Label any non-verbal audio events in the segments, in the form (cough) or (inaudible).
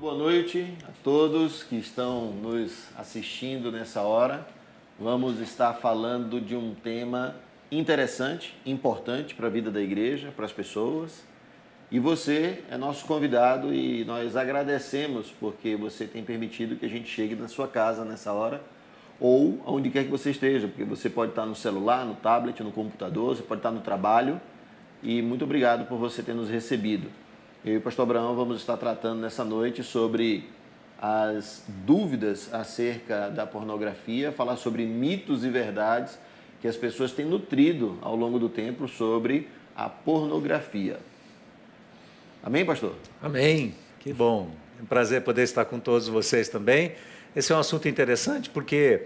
boa noite a todos que estão nos assistindo nessa hora. Vamos estar falando de um tema interessante, importante para a vida da igreja, para as pessoas. E você é nosso convidado e nós agradecemos porque você tem permitido que a gente chegue na sua casa nessa hora ou onde quer que você esteja, porque você pode estar no celular, no tablet, no computador, você pode estar no trabalho. E muito obrigado por você ter nos recebido. Eu e o pastor Abraão vamos estar tratando nessa noite sobre as dúvidas acerca da pornografia, falar sobre mitos e verdades que as pessoas têm nutrido ao longo do tempo sobre a pornografia. Amém, pastor? Amém. Que bom. É um prazer poder estar com todos vocês também. Esse é um assunto interessante porque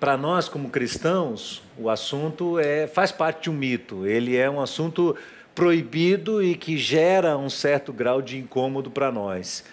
para nós como cristãos, o assunto é faz parte de um mito. Ele é um assunto proibido e que gera um certo grau de incômodo para nós.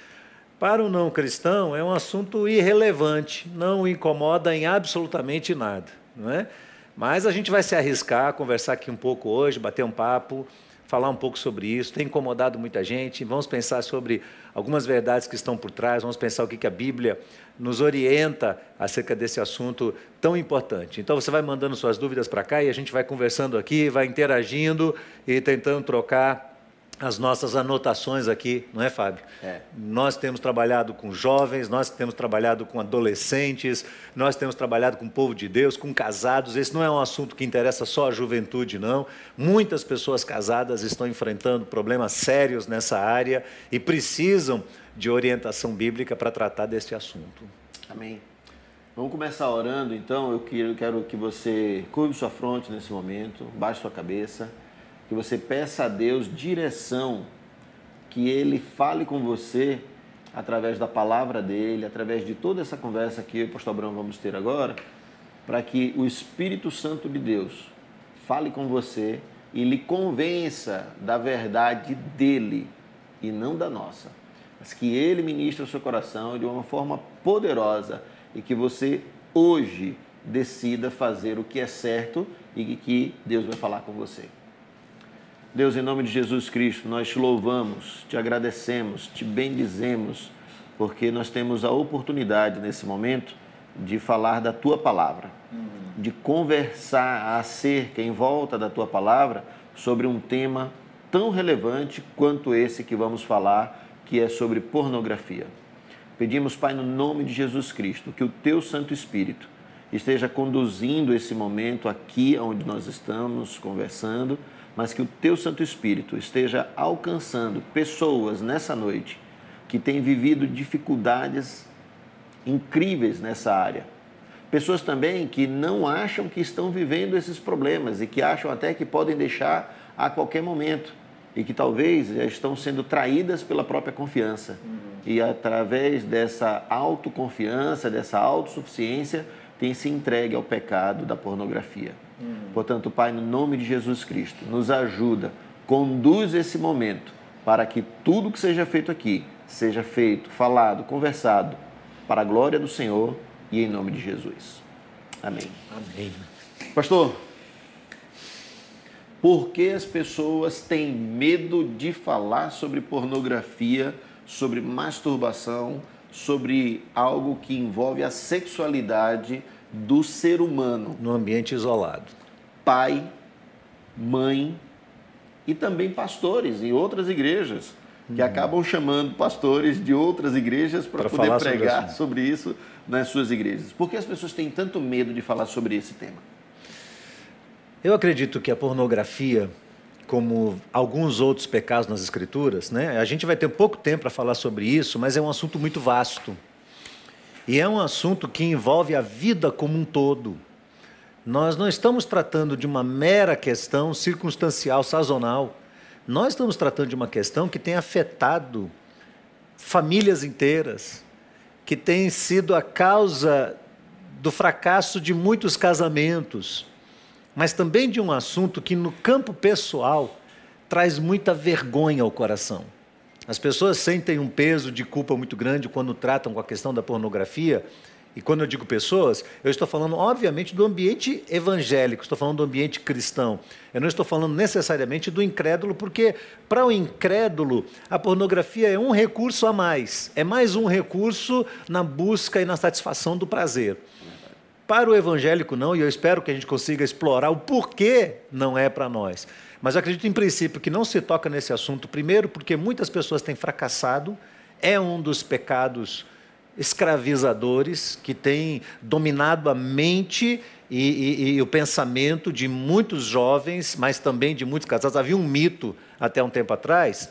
Para o não cristão, é um assunto irrelevante, não o incomoda em absolutamente nada. Não é? Mas a gente vai se arriscar, conversar aqui um pouco hoje, bater um papo, falar um pouco sobre isso. Tem incomodado muita gente. Vamos pensar sobre algumas verdades que estão por trás, vamos pensar o que a Bíblia nos orienta acerca desse assunto tão importante. Então você vai mandando suas dúvidas para cá e a gente vai conversando aqui, vai interagindo e tentando trocar as nossas anotações aqui, não é, Fábio? É. Nós temos trabalhado com jovens, nós temos trabalhado com adolescentes, nós temos trabalhado com o povo de Deus, com casados. Esse não é um assunto que interessa só a juventude, não. Muitas pessoas casadas estão enfrentando problemas sérios nessa área e precisam de orientação bíblica para tratar desse assunto. Amém. Vamos começar orando, então. Eu quero que você curve sua fronte nesse momento, baixe sua cabeça que você peça a Deus direção, que Ele fale com você através da palavra dele, através de toda essa conversa que eu e o pastor Abraão vamos ter agora, para que o Espírito Santo de Deus fale com você e lhe convença da verdade dele e não da nossa. Mas que ele ministre o seu coração de uma forma poderosa e que você hoje decida fazer o que é certo e que Deus vai falar com você. Deus, em nome de Jesus Cristo, nós te louvamos, te agradecemos, te bendizemos, porque nós temos a oportunidade nesse momento de falar da tua palavra, de conversar acerca, em volta da tua palavra, sobre um tema tão relevante quanto esse que vamos falar, que é sobre pornografia. Pedimos, Pai, no nome de Jesus Cristo, que o teu Santo Espírito esteja conduzindo esse momento aqui onde nós estamos conversando mas que o teu Santo Espírito esteja alcançando pessoas nessa noite que têm vivido dificuldades incríveis nessa área. Pessoas também que não acham que estão vivendo esses problemas e que acham até que podem deixar a qualquer momento e que talvez já estão sendo traídas pela própria confiança. Uhum. E através dessa autoconfiança, dessa autossuficiência, tem se entregue ao pecado da pornografia. Uhum. Portanto, Pai, no nome de Jesus Cristo, nos ajuda, conduz esse momento para que tudo que seja feito aqui seja feito, falado, conversado para a glória do Senhor e em nome de Jesus. Amém. Amém. Pastor, por que as pessoas têm medo de falar sobre pornografia, sobre masturbação, sobre algo que envolve a sexualidade do ser humano. No ambiente isolado. Pai, mãe e também pastores em outras igrejas, que hum. acabam chamando pastores de outras igrejas para poder pregar sobre, sobre isso nas suas igrejas. Por que as pessoas têm tanto medo de falar sobre esse tema? Eu acredito que a pornografia, como alguns outros pecados nas Escrituras, né? a gente vai ter pouco tempo para falar sobre isso, mas é um assunto muito vasto. E é um assunto que envolve a vida como um todo. Nós não estamos tratando de uma mera questão circunstancial, sazonal. Nós estamos tratando de uma questão que tem afetado famílias inteiras, que tem sido a causa do fracasso de muitos casamentos, mas também de um assunto que, no campo pessoal, traz muita vergonha ao coração. As pessoas sentem um peso de culpa muito grande quando tratam com a questão da pornografia e quando eu digo pessoas, eu estou falando, obviamente, do ambiente evangélico, estou falando do ambiente cristão. Eu não estou falando necessariamente do incrédulo, porque para o incrédulo, a pornografia é um recurso a mais, é mais um recurso na busca e na satisfação do prazer. Para o evangélico, não, e eu espero que a gente consiga explorar o porquê não é para nós. Mas eu acredito, em princípio, que não se toca nesse assunto, primeiro, porque muitas pessoas têm fracassado, é um dos pecados escravizadores que têm dominado a mente e, e, e, o pensamento de muitos jovens, mas também de muitos casados. Havia um mito até um tempo atrás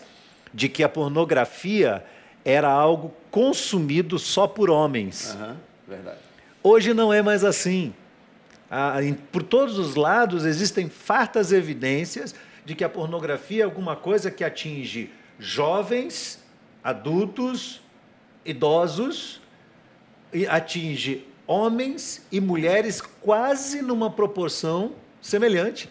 de que a pornografia era algo consumido só por homens. Uhum, verdade. Hoje não é mais assim. Ah, em, por todos os lados existem fartas evidências de que a pornografia é alguma coisa que atinge jovens, adultos, idosos e atinge homens e mulheres quase numa proporção semelhante.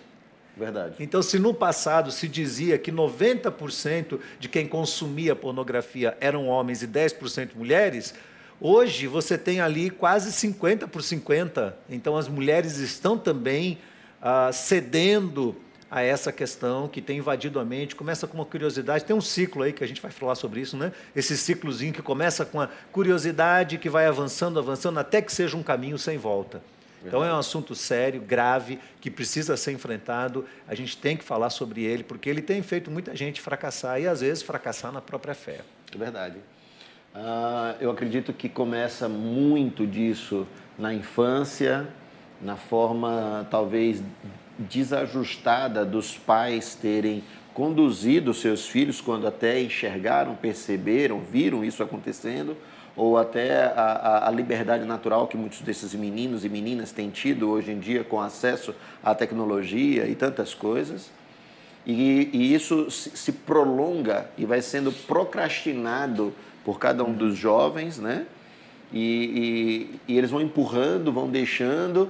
Verdade. Então, se no passado se dizia que 90% de quem consumia pornografia eram homens e 10% mulheres, hoje você tem ali quase 50 por 50. Então, as mulheres estão também ah, cedendo a essa questão que tem invadido a mente. Começa com uma curiosidade, tem um ciclo aí que a gente vai falar sobre isso, né? Esse ciclozinho que começa com a curiosidade que vai avançando, avançando, até que seja um caminho sem volta. Então é um assunto sério, grave, que precisa ser enfrentado. A gente tem que falar sobre ele, porque ele tem feito muita gente fracassar e às vezes fracassar na própria fé. É verdade. Uh, eu acredito que começa muito disso na infância, na forma talvez desajustada dos pais terem conduzido seus filhos quando até enxergaram, perceberam, viram isso acontecendo, ou até a, a, liberdade natural que muitos desses meninos e meninas têm tido hoje em dia com acesso à tecnologia e tantas coisas. E, e isso se, se prolonga e vai sendo procrastinado por cada um dos jovens, né? E, e, e eles vão empurrando, vão deixando,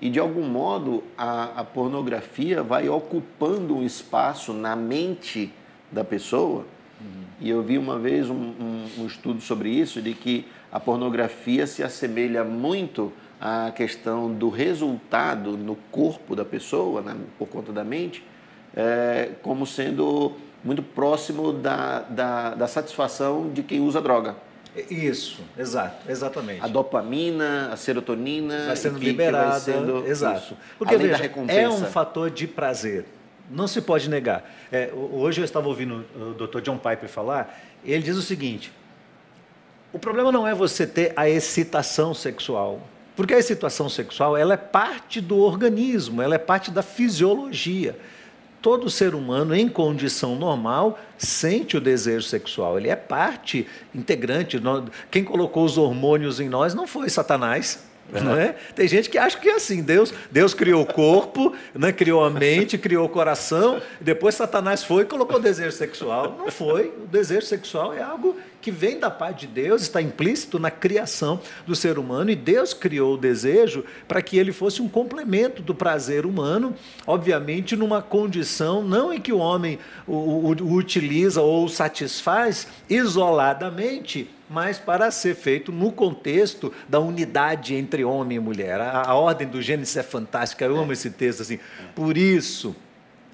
e de algum modo a, a pornografia vai ocupando um espaço na mente da pessoa. Uhum. E eu vi uma vez um, um, um, estudo sobre isso, de que a pornografia se assemelha muito à questão do resultado no corpo da pessoa, né, por conta da mente, é, como sendo muito próximo da, da, da satisfação de quem usa droga. Isso, exato, exatamente. A dopamina, a serotonina vai sendo que, liberada, vai sendo, exato. Isso. Porque Além veja, é um fator de prazer. Não se pode negar. É, hoje eu estava ouvindo o Dr. John Piper falar. Ele diz o seguinte: o problema não é você ter a excitação sexual, porque a excitação sexual ela é parte do organismo, ela é parte da fisiologia todo ser humano, em condição normal, sente o desejo sexual. Ele é parte integrante. Quem colocou os hormônios em nós não foi Satanás. Não é? Tem gente que acha que é assim, Deus, Deus criou o corpo, né? criou a mente, criou o coração, depois Satanás foi e colocou o desejo sexual. Não foi. O desejo sexual é algo que vem da parte de Deus, está implícito na criação do ser humano, e Deus criou o desejo para que ele fosse um complemento do prazer humano, obviamente numa condição não em que o homem o, o, o utiliza ou o satisfaz isoladamente, mas para ser feito no contexto da unidade entre homem e mulher. A, a ordem do Gênesis é fantástica, eu amo esse texto assim. Por isso,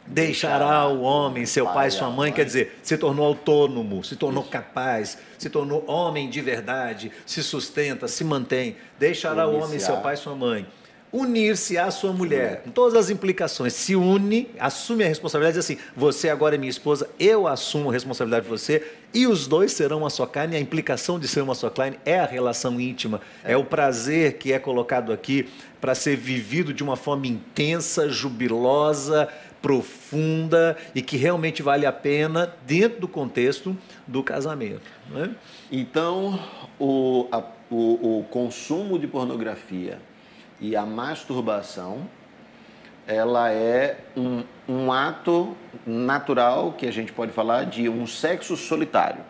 deixará o homem, seu pai e sua mãe, quer dizer, se tornou autônomo, se tornou capaz, se tornou homem de verdade, se sustenta, se mantém. Deixará o homem, seu pai e sua mãe. Unir-se à sua mulher, com todas as implicações, se une, assume a responsabilidade, diz assim: você agora é minha esposa, eu assumo a responsabilidade de você, e os dois serão uma só carne. A implicação de ser uma só carne é a relação íntima, é, é o prazer que é colocado aqui para ser vivido de uma forma intensa, jubilosa, profunda e que realmente vale a pena dentro do contexto do casamento. É? Então, o, a, o, o consumo de pornografia e a masturbação, ela é um, um ato natural, que a gente pode falar de um sexo solitário.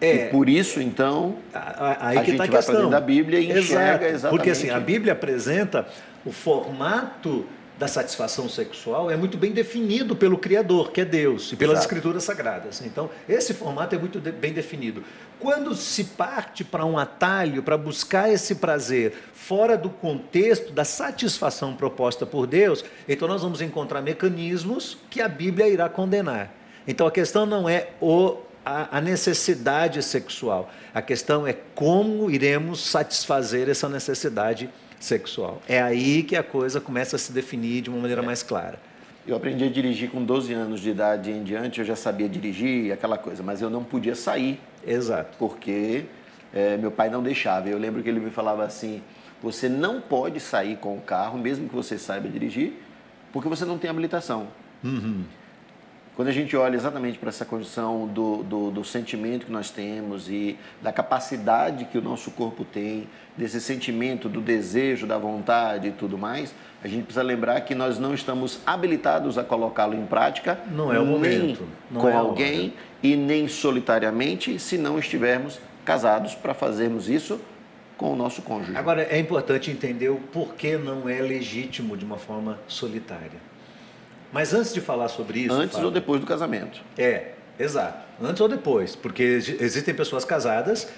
É, e por isso, então, aí a gente tá vai para dentro da Bíblia e enxerga Exato, exatamente... Porque assim, a Bíblia apresenta o formato da satisfação sexual é muito bem definido pelo Criador, que é Deus, e pelas Exato. Escrituras Sagradas. Então, esse formato é muito de- bem definido. Quando se parte para um atalho, para buscar esse prazer fora do contexto da satisfação proposta por Deus, então nós vamos encontrar mecanismos que a Bíblia irá condenar. Então, a questão não é o a, necessidade sexual. A questão é como iremos satisfazer essa necessidade sexual. É aí que a coisa começa a se definir de uma maneira mais clara. Eu aprendi a dirigir com 12 anos de idade em diante, eu já sabia dirigir e aquela coisa, mas eu não podia sair Exato. porque eh, meu pai não deixava. Eu lembro que ele me falava assim: você não pode sair com o carro, mesmo que você saiba dirigir, porque você não tem habilitação. Quando a gente olha exatamente para essa condição do, do, do sentimento que nós temos e da capacidade que o nosso corpo tem, desse sentimento do desejo, da vontade e tudo mais, a gente precisa lembrar que nós não estamos habilitados a colocá-lo em prática. Não é o nem momento, não com é alguém e nem solitariamente, se não estivermos casados para fazermos isso com o nosso cônjuge. Agora, é importante entender o porquê não é legítimo de uma forma solitária. Mas antes de falar sobre isso. Antes Fábio, ou depois do casamento. É, exato. Antes ou depois. Porque exi- existem pessoas casadas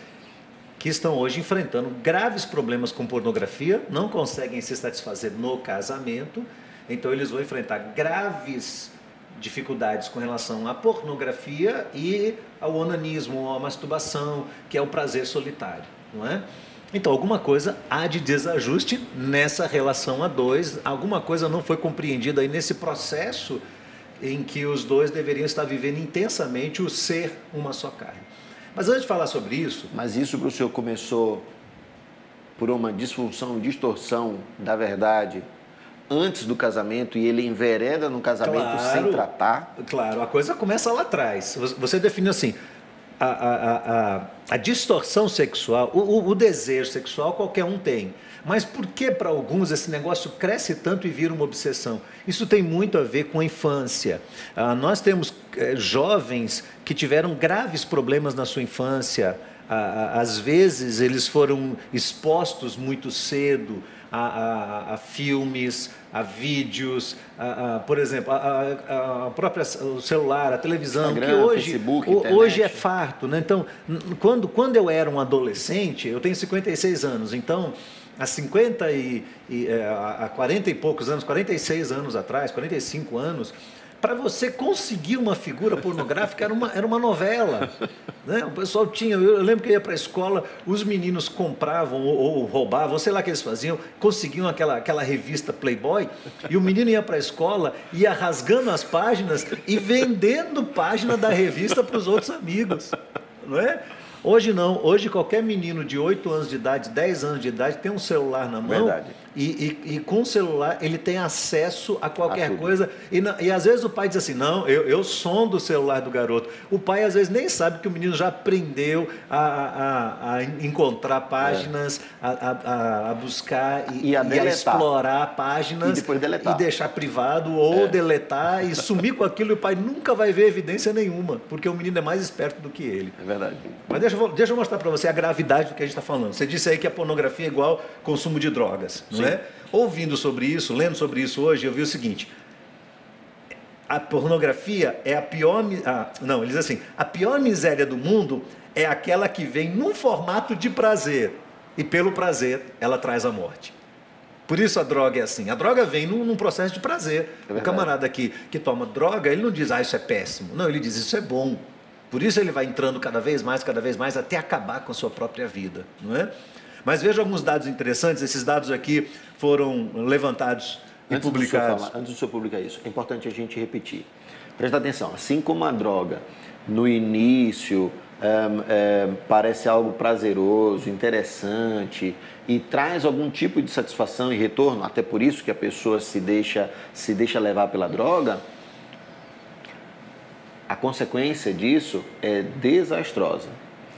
que estão hoje enfrentando graves problemas com pornografia, não conseguem se satisfazer no casamento, então eles vão enfrentar graves dificuldades com relação à pornografia e ao onanismo, à masturbação, que é o prazer solitário, não é? Então, alguma coisa há de desajuste nessa relação a dois, alguma coisa não foi compreendida aí nesse processo em que os dois deveriam estar vivendo intensamente o ser uma só carne. Mas antes de falar sobre isso, Mas isso para o senhor começou por uma disfunção, distorção da verdade antes do casamento e ele envereda no casamento Claro. sem tratar. Claro, a coisa começa lá atrás. Você- Você define assim: a, a, a, distorção sexual, o, o- o desejo sexual qualquer um tem. Mas por que para alguns esse negócio cresce tanto e vira uma obsessão? Isso tem muito a ver com a infância. Ah, nós temos eh, jovens que tiveram graves problemas na sua infância. Ah, ah, às vezes eles foram expostos muito cedo a, a- a filmes, a vídeos, a- por exemplo, a, própria o celular, a televisão, Instagram, que hoje, Facebook, internet. hoje é farto. Né? Então, quando, quando eu era um adolescente, eu tenho 56 anos, então, há 50 e, e, há há 40 e poucos anos, 46 anos atrás, 45 anos, para você conseguir uma figura pornográfica era uma, era uma novela. Né? O pessoal tinha, eu lembro que eu ia para a escola, os meninos compravam ou, ou roubavam, sei lá o que eles faziam, conseguiam aquela, aquela revista Playboy, e o menino ia para a escola, ia rasgando as páginas e vendendo página da revista para os outros amigos. Não é? Hoje não, hoje qualquer menino de 8 anos de idade, 10 anos de idade, tem um celular na mão Verdade. E, e, e com o celular ele tem acesso a qualquer tudo. coisa. E, e às vezes o pai diz assim: não, eu, eu sondo o celular do garoto. O pai às vezes nem sabe que o menino já aprendeu a, a, a encontrar páginas, a, a, a- a buscar e, a explorar páginas E depois deletar. e deixar privado ou deletar e sumir com aquilo e o pai nunca vai ver evidência nenhuma, porque o menino é mais esperto do que ele. É verdade. Mas deixa, eu- deixa eu mostrar para você a gravidade do que a gente está falando. Você disse aí que a pornografia é igual consumo de drogas, não Sim. é? Ouvindo sobre isso, lendo sobre isso hoje, eu vi o seguinte: a pornografia é a pior, ah, não, ele diz assim, a pior miséria do mundo é aquela que vem num formato de prazer e pelo prazer ela traz a morte. Por isso a droga é assim. A droga vem num, num processo de prazer. o verdade. camarada que, que toma droga, ele não diz, ah, isso é péssimo. Não, ele diz, isso é bom. Por isso ele vai entrando cada vez mais, cada vez mais, até acabar com a sua própria vida, não é? Mas veja alguns dados interessantes. Esses dados aqui foram levantados e Antes publicados. falar, antes do senhor publicar isso, é importante a gente repetir. Presta atenção, assim como a droga no início ehm, ehm, parece algo prazeroso, interessante e traz algum tipo de satisfação e retorno, até por isso que a pessoa se deixa, se deixa levar pela droga, a consequência disso é desastrosa.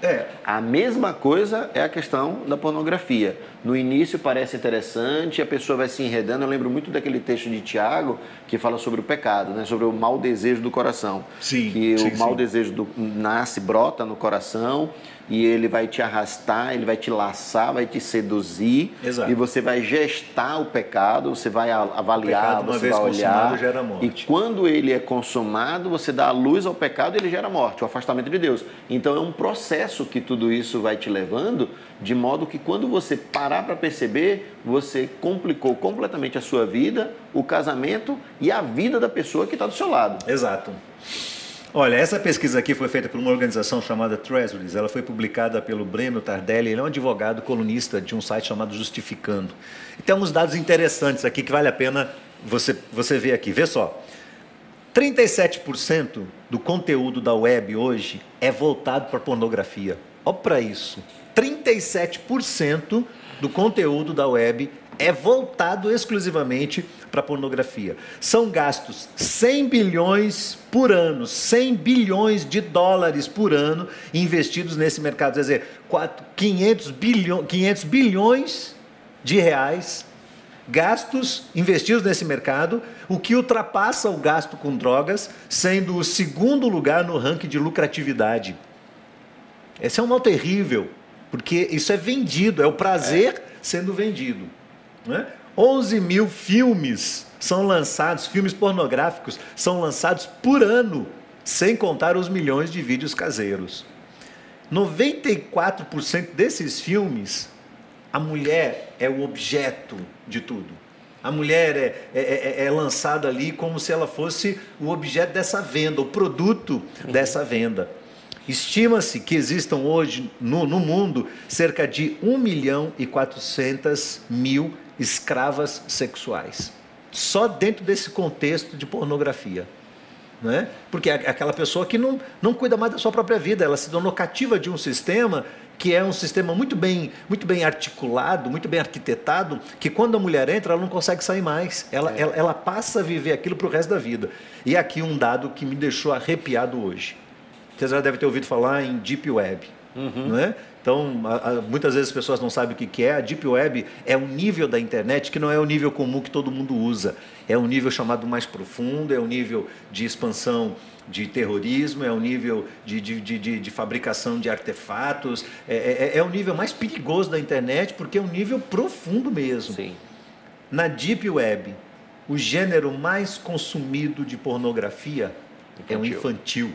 É. A mesma coisa é a questão da pornografia. No início parece interessante, a pessoa vai se enredando. Eu lembro muito daquele texto de Tiago que fala sobre o pecado, né? sobre o mau desejo do coração. Sim. Que sim, o mau sim. desejo do, nasce, brota no coração e ele vai te arrastar, ele vai te laçar, vai te seduzir Exato. e você vai gestar o pecado, você vai avaliar, pecado, você vai olhar gera morte. e quando ele é consumado, você dá a luz ao pecado, e ele gera morte, o afastamento de Deus. Então é um processo que tudo isso vai te levando, de modo que quando você parar para perceber, você complicou completamente a sua vida, o casamento e a vida da pessoa que está do seu lado. Exato. Olha, essa pesquisa aqui foi feita por uma organização chamada Treasuries. Ela foi publicada pelo Breno Tardelli. Ele é um advogado colunista de um site chamado Justificando. E tem uns dados interessantes aqui que vale a pena você, você ver aqui. Vê só. 37% do conteúdo da web hoje é voltado para pornografia. Olha para isso. 37% do conteúdo da web é voltado exclusivamente para pornografia. São gastos 100 bilhões por ano, 100 bilhões de dólares por ano investidos nesse mercado. Quer dizer, 500, bilhões, 500 bilhões de reais gastos investidos nesse mercado, o que ultrapassa o gasto com drogas, sendo o segundo lugar no ranking de lucratividade. Esse é um mal terrível, porque isso é vendido, é o prazer é. sendo vendido. Né? 11 mil filmes são lançados, filmes pornográficos são lançados por ano, sem contar os milhões de vídeos caseiros. 94% desses filmes, a mulher é o objeto de tudo. A mulher é, é, é, é, lançada ali como se ela fosse o objeto dessa venda, o produto dessa venda. Estima-se que existam hoje no, no mundo cerca de 1 milhão e 400 mil escravas sexuais. Só dentro desse contexto de pornografia. Né? Porque é aquela pessoa que não, não cuida mais da sua própria vida, ela se tornou cativa de um sistema que é um sistema muito bem, muito bem articulado, muito bem arquitetado, que quando a mulher entra, ela não consegue sair mais. Ela, é. ela, ela passa a viver aquilo para o resto da vida. E aqui um dado que me deixou arrepiado hoje. Você já deve ter ouvido falar em Deep Web. Uhum. Não é? Então, a, a, muitas vezes as pessoas não sabem o que, que é. A Deep Web é um nível da internet que não é o nível comum que todo mundo usa. É um nível chamado mais profundo, é um nível de expansão de terrorismo, é um nível de, de, de, de fabricação de artefatos, é, é, é, o nível mais perigoso da internet porque é um nível profundo mesmo. Sim. Na Deep Web, o gênero mais consumido de pornografia infantil. é o infantil.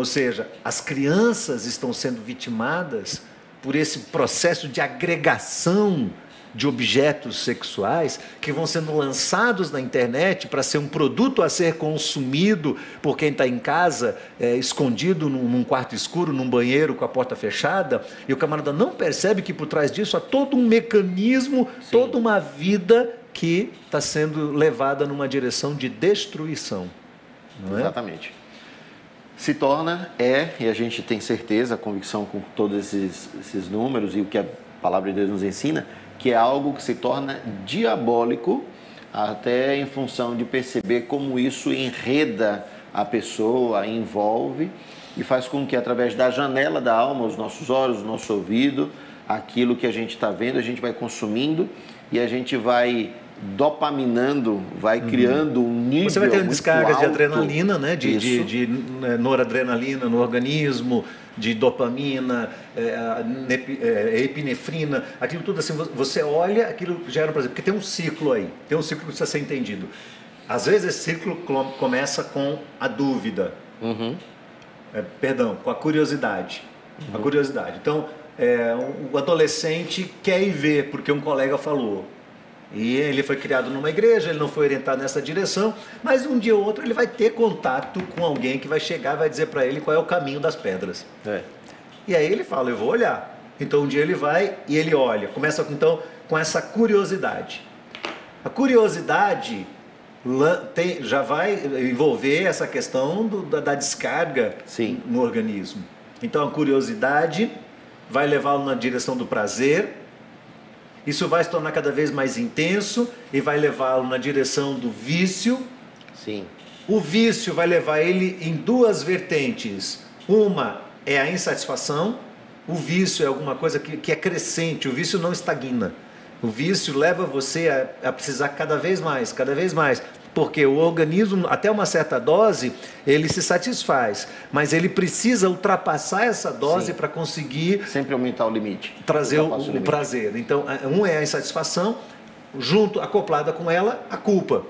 Ou seja, as crianças estão sendo vitimadas por esse processo de agregação de objetos sexuais que vão sendo lançados na internet para ser um produto a ser consumido por quem está em casa, é, escondido num, num, quarto escuro, num banheiro com a porta fechada, e o camarada não percebe que por trás disso há todo um mecanismo, Sim. toda uma vida que está sendo levada numa direção de destruição. É? Exatamente se torna, é, e a gente tem certeza, convicção com todos esses, esses números e o que a palavra de Deus nos ensina, que é algo que se torna diabólico, até em função de perceber como isso enreda a pessoa, envolve e faz com que através da janela da alma, os nossos olhos, o nosso ouvido, aquilo que a gente está vendo, a gente vai consumindo e a gente vai dopaminando, vai uhum. criando um nível. Você vai ter descargas de adrenalina, né? de, de, de, né, noradrenalina no organismo, de dopamina, é, é, epinefrina, aquilo tudo assim. Você olha, aquilo gera um prazer, porque tem um ciclo aí, tem um ciclo que precisa ser entendido. Às vezes esse ciclo começa com a dúvida, uhum. é, perdão, com a curiosidade. Uhum. A curiosidade. Então, é, o adolescente quer ir ver, porque um colega falou. E ele foi criado numa igreja, ele não foi orientado nessa direção, mas um dia ou outro ele vai ter contato com alguém que vai chegar e vai dizer para ele qual é o caminho das pedras. É. E aí ele fala, eu vou olhar. Então um dia ele vai e ele olha. Começa então com essa curiosidade. A curiosidade tem, já vai envolver essa questão do, da, da, descarga Sim. no organismo. Então a curiosidade vai levá-lo na direção do prazer, isso vai se tornar cada vez mais intenso e vai levá-lo na direção do vício. Sim. O vício vai levar ele em duas vertentes. Uma é a insatisfação, o vício é alguma coisa que, que é crescente, o vício não estagna. O vício leva você a, a precisar cada vez mais, cada vez mais porque o organismo, até uma certa dose, ele se satisfaz, mas ele precisa ultrapassar essa dose para conseguir sempre aumentar o limite, trazer o, o, o prazer. Então, um é a insatisfação, junto acoplada com ela a culpa,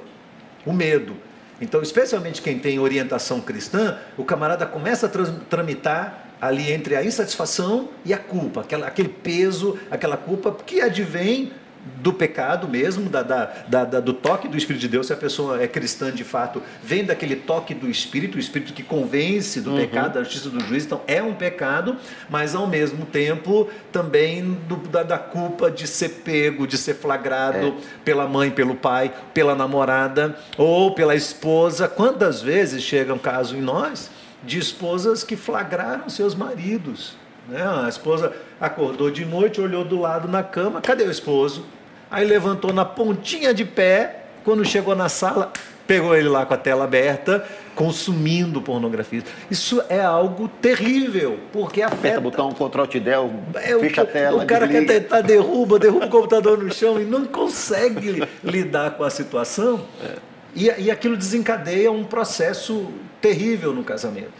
o medo. Então, especialmente quem tem orientação cristã, o camarada começa a tramitar ali entre a insatisfação e a culpa, aquela, aquele peso, aquela culpa que advém do pecado mesmo, da, da, da, do toque do Espírito de Deus, se a pessoa é cristã de fato, vem daquele toque do Espírito, o Espírito que convence do uhum. pecado, da justiça do juiz, então é um pecado, mas ao mesmo tempo também do, da, da, culpa de ser pego, de ser flagrado é. pela mãe, pelo pai, pela namorada ou pela esposa. Quantas vezes chega um caso em nós de esposas que flagraram seus maridos? Né? A esposa acordou de noite, olhou do lado na cama, cadê o esposo? Aí levantou na pontinha de pé, quando chegou na sala, pegou ele lá com a tela aberta, consumindo pornografia. Isso é algo terrível, porque afeta. Aperta botão Ctrl Alt Del, é, fecha a tela. O cara desliga. quer tentar derruba, derruba o computador no chão e não consegue lidar com a situação. É. E, e aquilo desencadeia um processo terrível no casamento.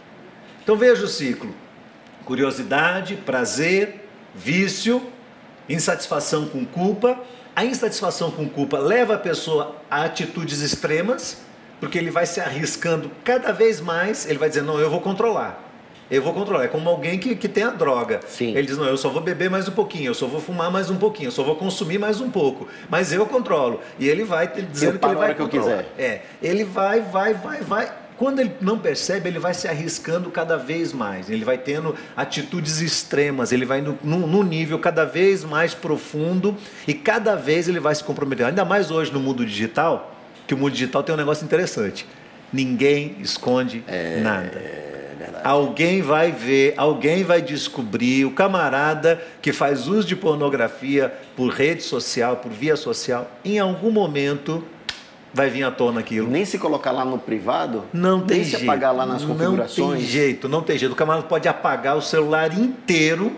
Então veja o ciclo curiosidade, prazer, vício, insatisfação com culpa. A insatisfação com culpa leva a pessoa a atitudes extremas, porque ele vai se arriscando cada vez mais, ele vai dizer, não, eu vou controlar. Eu vou controlar. É como alguém que, que tem a droga. Sim. Ele diz, não, eu só vou beber mais um pouquinho, eu só vou fumar mais um pouquinho, eu só vou consumir mais um pouco. Mas eu controlo. E ele vai dizendo que ele vai que controlar. eu quiser. É. Ele vai, vai, vai, vai quando ele não percebe, ele vai se arriscando cada vez mais, ele vai tendo atitudes extremas, ele vai indo num, nível cada vez mais profundo e cada vez ele vai se comprometendo. Ainda mais hoje no mundo digital, que o mundo digital tem um negócio interessante: ninguém esconde é... nada. Alguém vai ver, alguém vai descobrir, o camarada que faz uso de pornografia por rede social, por via social, em algum momento vai vir à tona aquilo. Nem se colocar lá no privado? Não tem nem jeito. se apagar lá nas configurações? Não tem jeito, não tem jeito. O camarada pode apagar o celular inteiro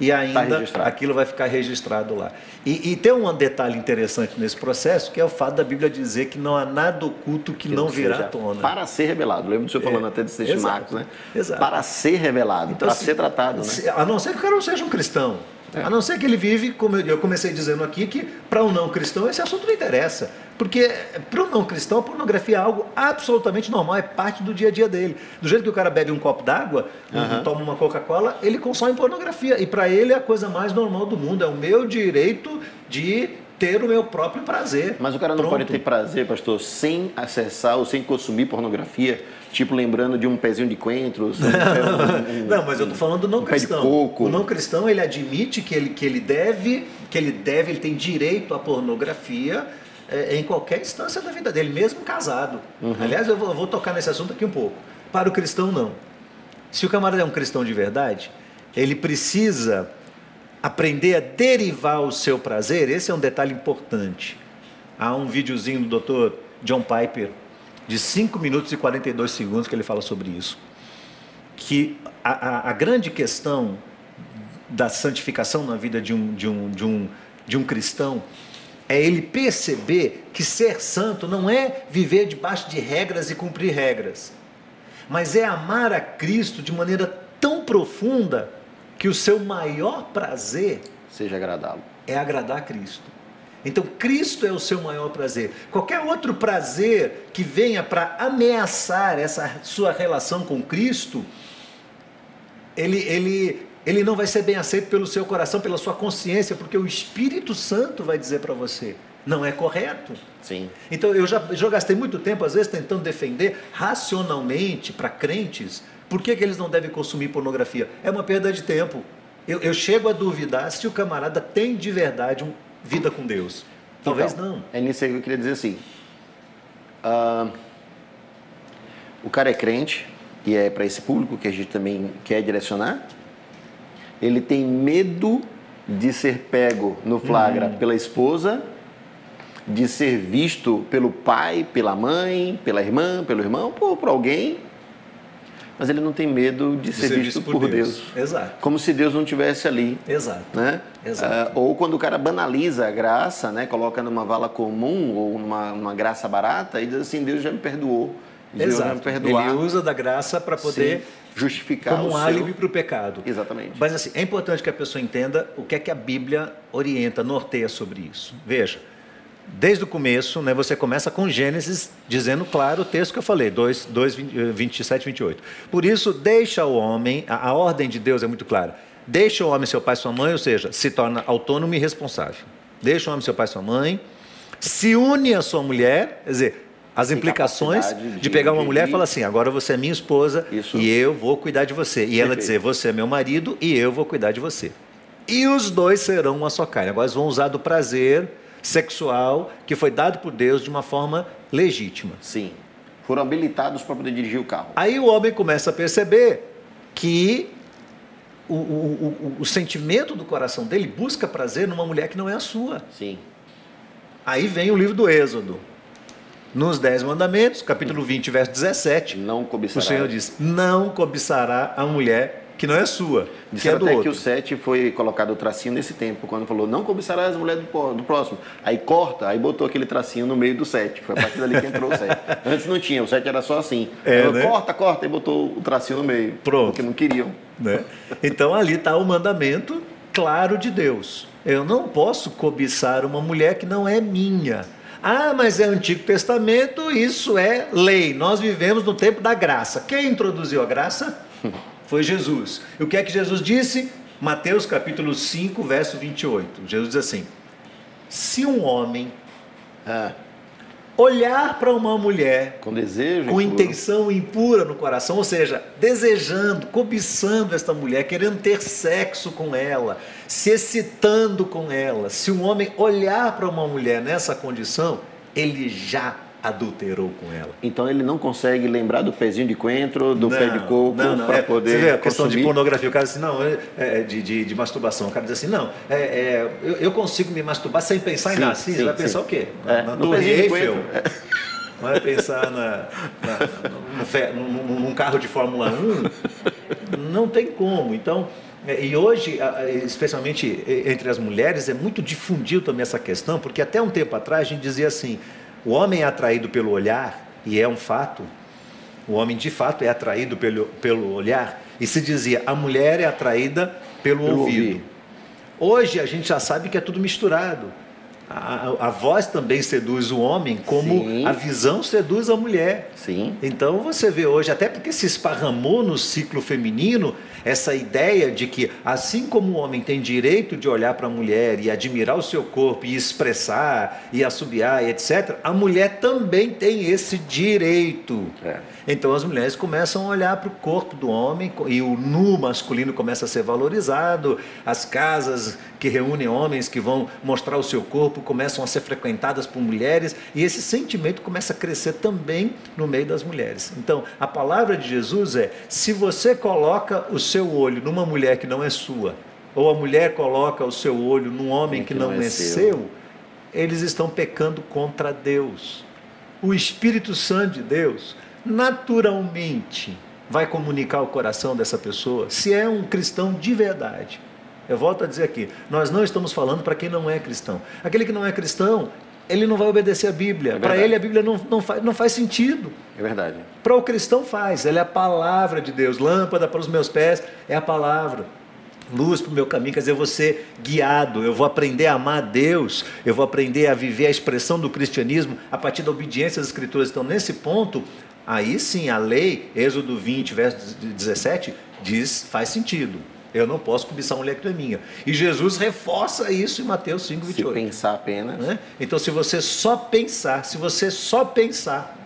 e tá ainda tá aquilo vai ficar registrado lá. E, e, tem um detalhe interessante nesse processo, que é o fato da Bíblia dizer que não há nada oculto que, que não virá à tona. Para ser revelado. Lembra do senhor é, falando até desse texto de Marcos, né? Exato. Para ser revelado, então, para se, ser tratado. Se, né? A não ser que o cara não seja um cristão. É. A não ser que ele vive, como eu comecei dizendo aqui, que para um não cristão esse assunto não interessa. Porque para um não cristão a pornografia é algo absolutamente normal, é parte do dia a dia dele. Do jeito que o cara bebe um copo d'água, uhum. toma uma Coca-Cola, ele consome pornografia. E para ele é a coisa mais normal do mundo. É o meu direito de ter o meu próprio prazer. Mas o cara não Pronto. pode ter prazer, pastor, sem acessar ou sem consumir pornografia tipo lembrando de um pezinho de coentros. (laughs) Um, um, não, mas eu estou falando do não um cristão. O não cristão ele admite que ele, que ele deve, que ele deve, ele tem direito à pornografia é, em qualquer instância da vida dele, mesmo casado. Uhum. Aliás, eu vou, eu vou tocar nesse assunto aqui um pouco. Para o cristão, não. Se o camarada é um cristão de verdade, ele precisa aprender a derivar o seu prazer. Esse é um detalhe importante. Há um videozinho do Dr. John Piper de 5 minutos e 42 segundos que ele fala sobre isso. Que a, a, a, grande questão da santificação na vida de um, de, um, de, um, de um cristão é ele perceber que ser santo não é viver debaixo de regras e cumprir regras, mas é amar a Cristo de maneira tão profunda que o seu maior prazer seja agradá-lo. É agradar a Cristo. Então, Cristo é o seu maior prazer. Qualquer outro prazer que venha para ameaçar essa sua relação com Cristo, ele, ele, ele não vai ser bem aceito pelo seu coração, pela sua consciência, porque o Espírito Santo vai dizer para você: não é correto. Sim. Então, eu já, já gastei muito tempo, às vezes, tentando defender racionalmente para crentes por que, que eles não devem consumir pornografia. É uma perda de tempo. Eu, eu chego a duvidar se o camarada tem de verdade um vida com Deus? Talvez então, não. É nisso aí que eu queria dizer assim. Uh, o cara é crente, e é para esse público que a gente também quer direcionar. Ele tem medo de ser pego no flagra uhum. pela esposa, de ser visto pelo pai, pela mãe, pela irmã, pelo irmão, por, por alguém. mas ele não tem medo de, de ser, ser, visto, visto por, por Deus. Deus. Exato. Como se Deus não tivesse ali. Exato. Né? Exato. Uh, ou quando o cara banaliza a graça, né? coloca numa vala comum ou numa, numa graça barata e diz assim, Deus já me perdoou. Deus Exato. Já me Ele usa da graça para poder Sim. Justificar como um álibi para o pecado. Exatamente. Mas assim, é importante que a pessoa entenda o que é que a Bíblia orienta, norteia sobre isso. Veja, desde o começo, né, você começa com Gênesis dizendo claro o texto que eu falei, 2, 2 27, 28. Por isso, deixa o homem, a, a, ordem de Deus é muito clara, deixa o homem seu pai e sua mãe, ou seja, se torna autônomo e responsável. Deixa o homem seu pai e sua mãe, se une à sua mulher, quer dizer, as implicações de, de, pegar uma mulher e falar assim: agora você é minha esposa Isso. e eu vou cuidar de você. E Perfeito. ela dizer: você é meu marido e eu vou cuidar de você. E os dois serão uma só carne. Agora eles vão usar do prazer sexual que foi dado por Deus de uma forma legítima. Sim. Foram habilitados para poder dirigir o carro. Aí o homem começa a perceber que o, o, o, o sentimento do coração dele busca prazer numa mulher que não é a sua. Sim. Aí vem o livro do Êxodo. Nos Dez Mandamentos, capítulo 20, verso 17, não cobiçará. o Senhor diz: Não cobiçará a mulher que não é sua. Disseram que é até outro. que o 7 foi colocado o tracinho nesse tempo, quando falou, não cobiçará as mulheres do, do, próximo. Aí corta, aí botou aquele tracinho no meio do 7. Foi a partir dali que entrou o 7. (laughs) Antes não tinha, o 7 era só assim. É, falou, né? Corta, corta, e botou o tracinho no meio. Pronto. Porque não queriam. Né? Então ali está o mandamento claro de Deus. Eu não posso cobiçar uma mulher que não é minha. Ah, mas é Antigo Testamento, isso é lei. Nós vivemos no tempo da graça. Quem introduziu a graça? (laughs) foi Jesus. E o que é que Jesus disse? Mateus capítulo 5, verso 28. Jesus diz assim: Se um homem ah, olhar para uma mulher com desejo, com intenção impura no coração, ou seja, desejando, cobiçando esta mulher, querendo ter sexo com ela, se excitando com ela, se um homem olhar para uma mulher nessa condição, ele já adulterou com ela. Então ele não consegue lembrar do pezinho de coentro, do não, pé de coco para é, poder. Você vê a questão consumir. de pornografia, o cara diz assim, não, é, é, de, de, de, masturbação. O cara diz assim, não, é, é eu, eu, consigo me masturbar sem pensar sim, em nada. Sim, você vai pensar o quê? Na, na Torre Eiffel? Vai pensar na, na, num, num carro de Fórmula 1? Não tem como. Então, e hoje, especialmente entre as mulheres, é muito difundido também essa questão, porque até um tempo atrás a gente dizia assim: o homem é atraído pelo olhar, e é um fato. O homem de fato é atraído pelo, pelo olhar. E se dizia, a mulher é atraída pelo, pelo ouvido. Ouvir. Hoje a gente já sabe que é tudo misturado. A, a, voz também seduz o homem, como Sim. a visão seduz a mulher. Sim. Então você vê hoje, até porque se esparramou no ciclo feminino, essa ideia de que, assim como o homem tem direito de olhar para a mulher e admirar o seu corpo e expressar e assobiar e etc., a mulher também tem esse direito. É. Então as mulheres começam a olhar para o corpo do homem e o nu masculino começa a ser valorizado, as casas que reúnem homens que vão mostrar o seu corpo começam a ser frequentadas por mulheres e esse sentimento começa a crescer também no meio das mulheres. Então a palavra de Jesus é: se você coloca o seu olho numa mulher que não é sua, ou a mulher coloca o seu olho num homem que, que, não, não é, é seu, seu, eles estão pecando contra Deus. O Espírito Santo de Deus naturalmente vai comunicar o coração dessa pessoa, se é um cristão de verdade. Eu volto a dizer aqui, nós não estamos falando para quem não é cristão. Aquele que não é cristão, ele não vai obedecer a Bíblia. É para ele a Bíblia não, não, faz, não faz sentido. É verdade. Para o cristão faz, ela é a palavra de Deus. Lâmpada para os meus pés é a palavra luz para o meu caminho, quer dizer, eu vou ser guiado, eu vou aprender a amar a Deus, eu vou aprender a viver a expressão do cristianismo a partir da obediência às Escrituras. Então, nesse ponto, aí sim a lei, Êxodo 20, verso 17, diz, faz sentido. Eu não posso cobiçar uma mulher que não é minha. E Jesus reforça isso em Mateus 5, 28. Se pensar apenas. Né? Então, se você só pensar, se você só pensar,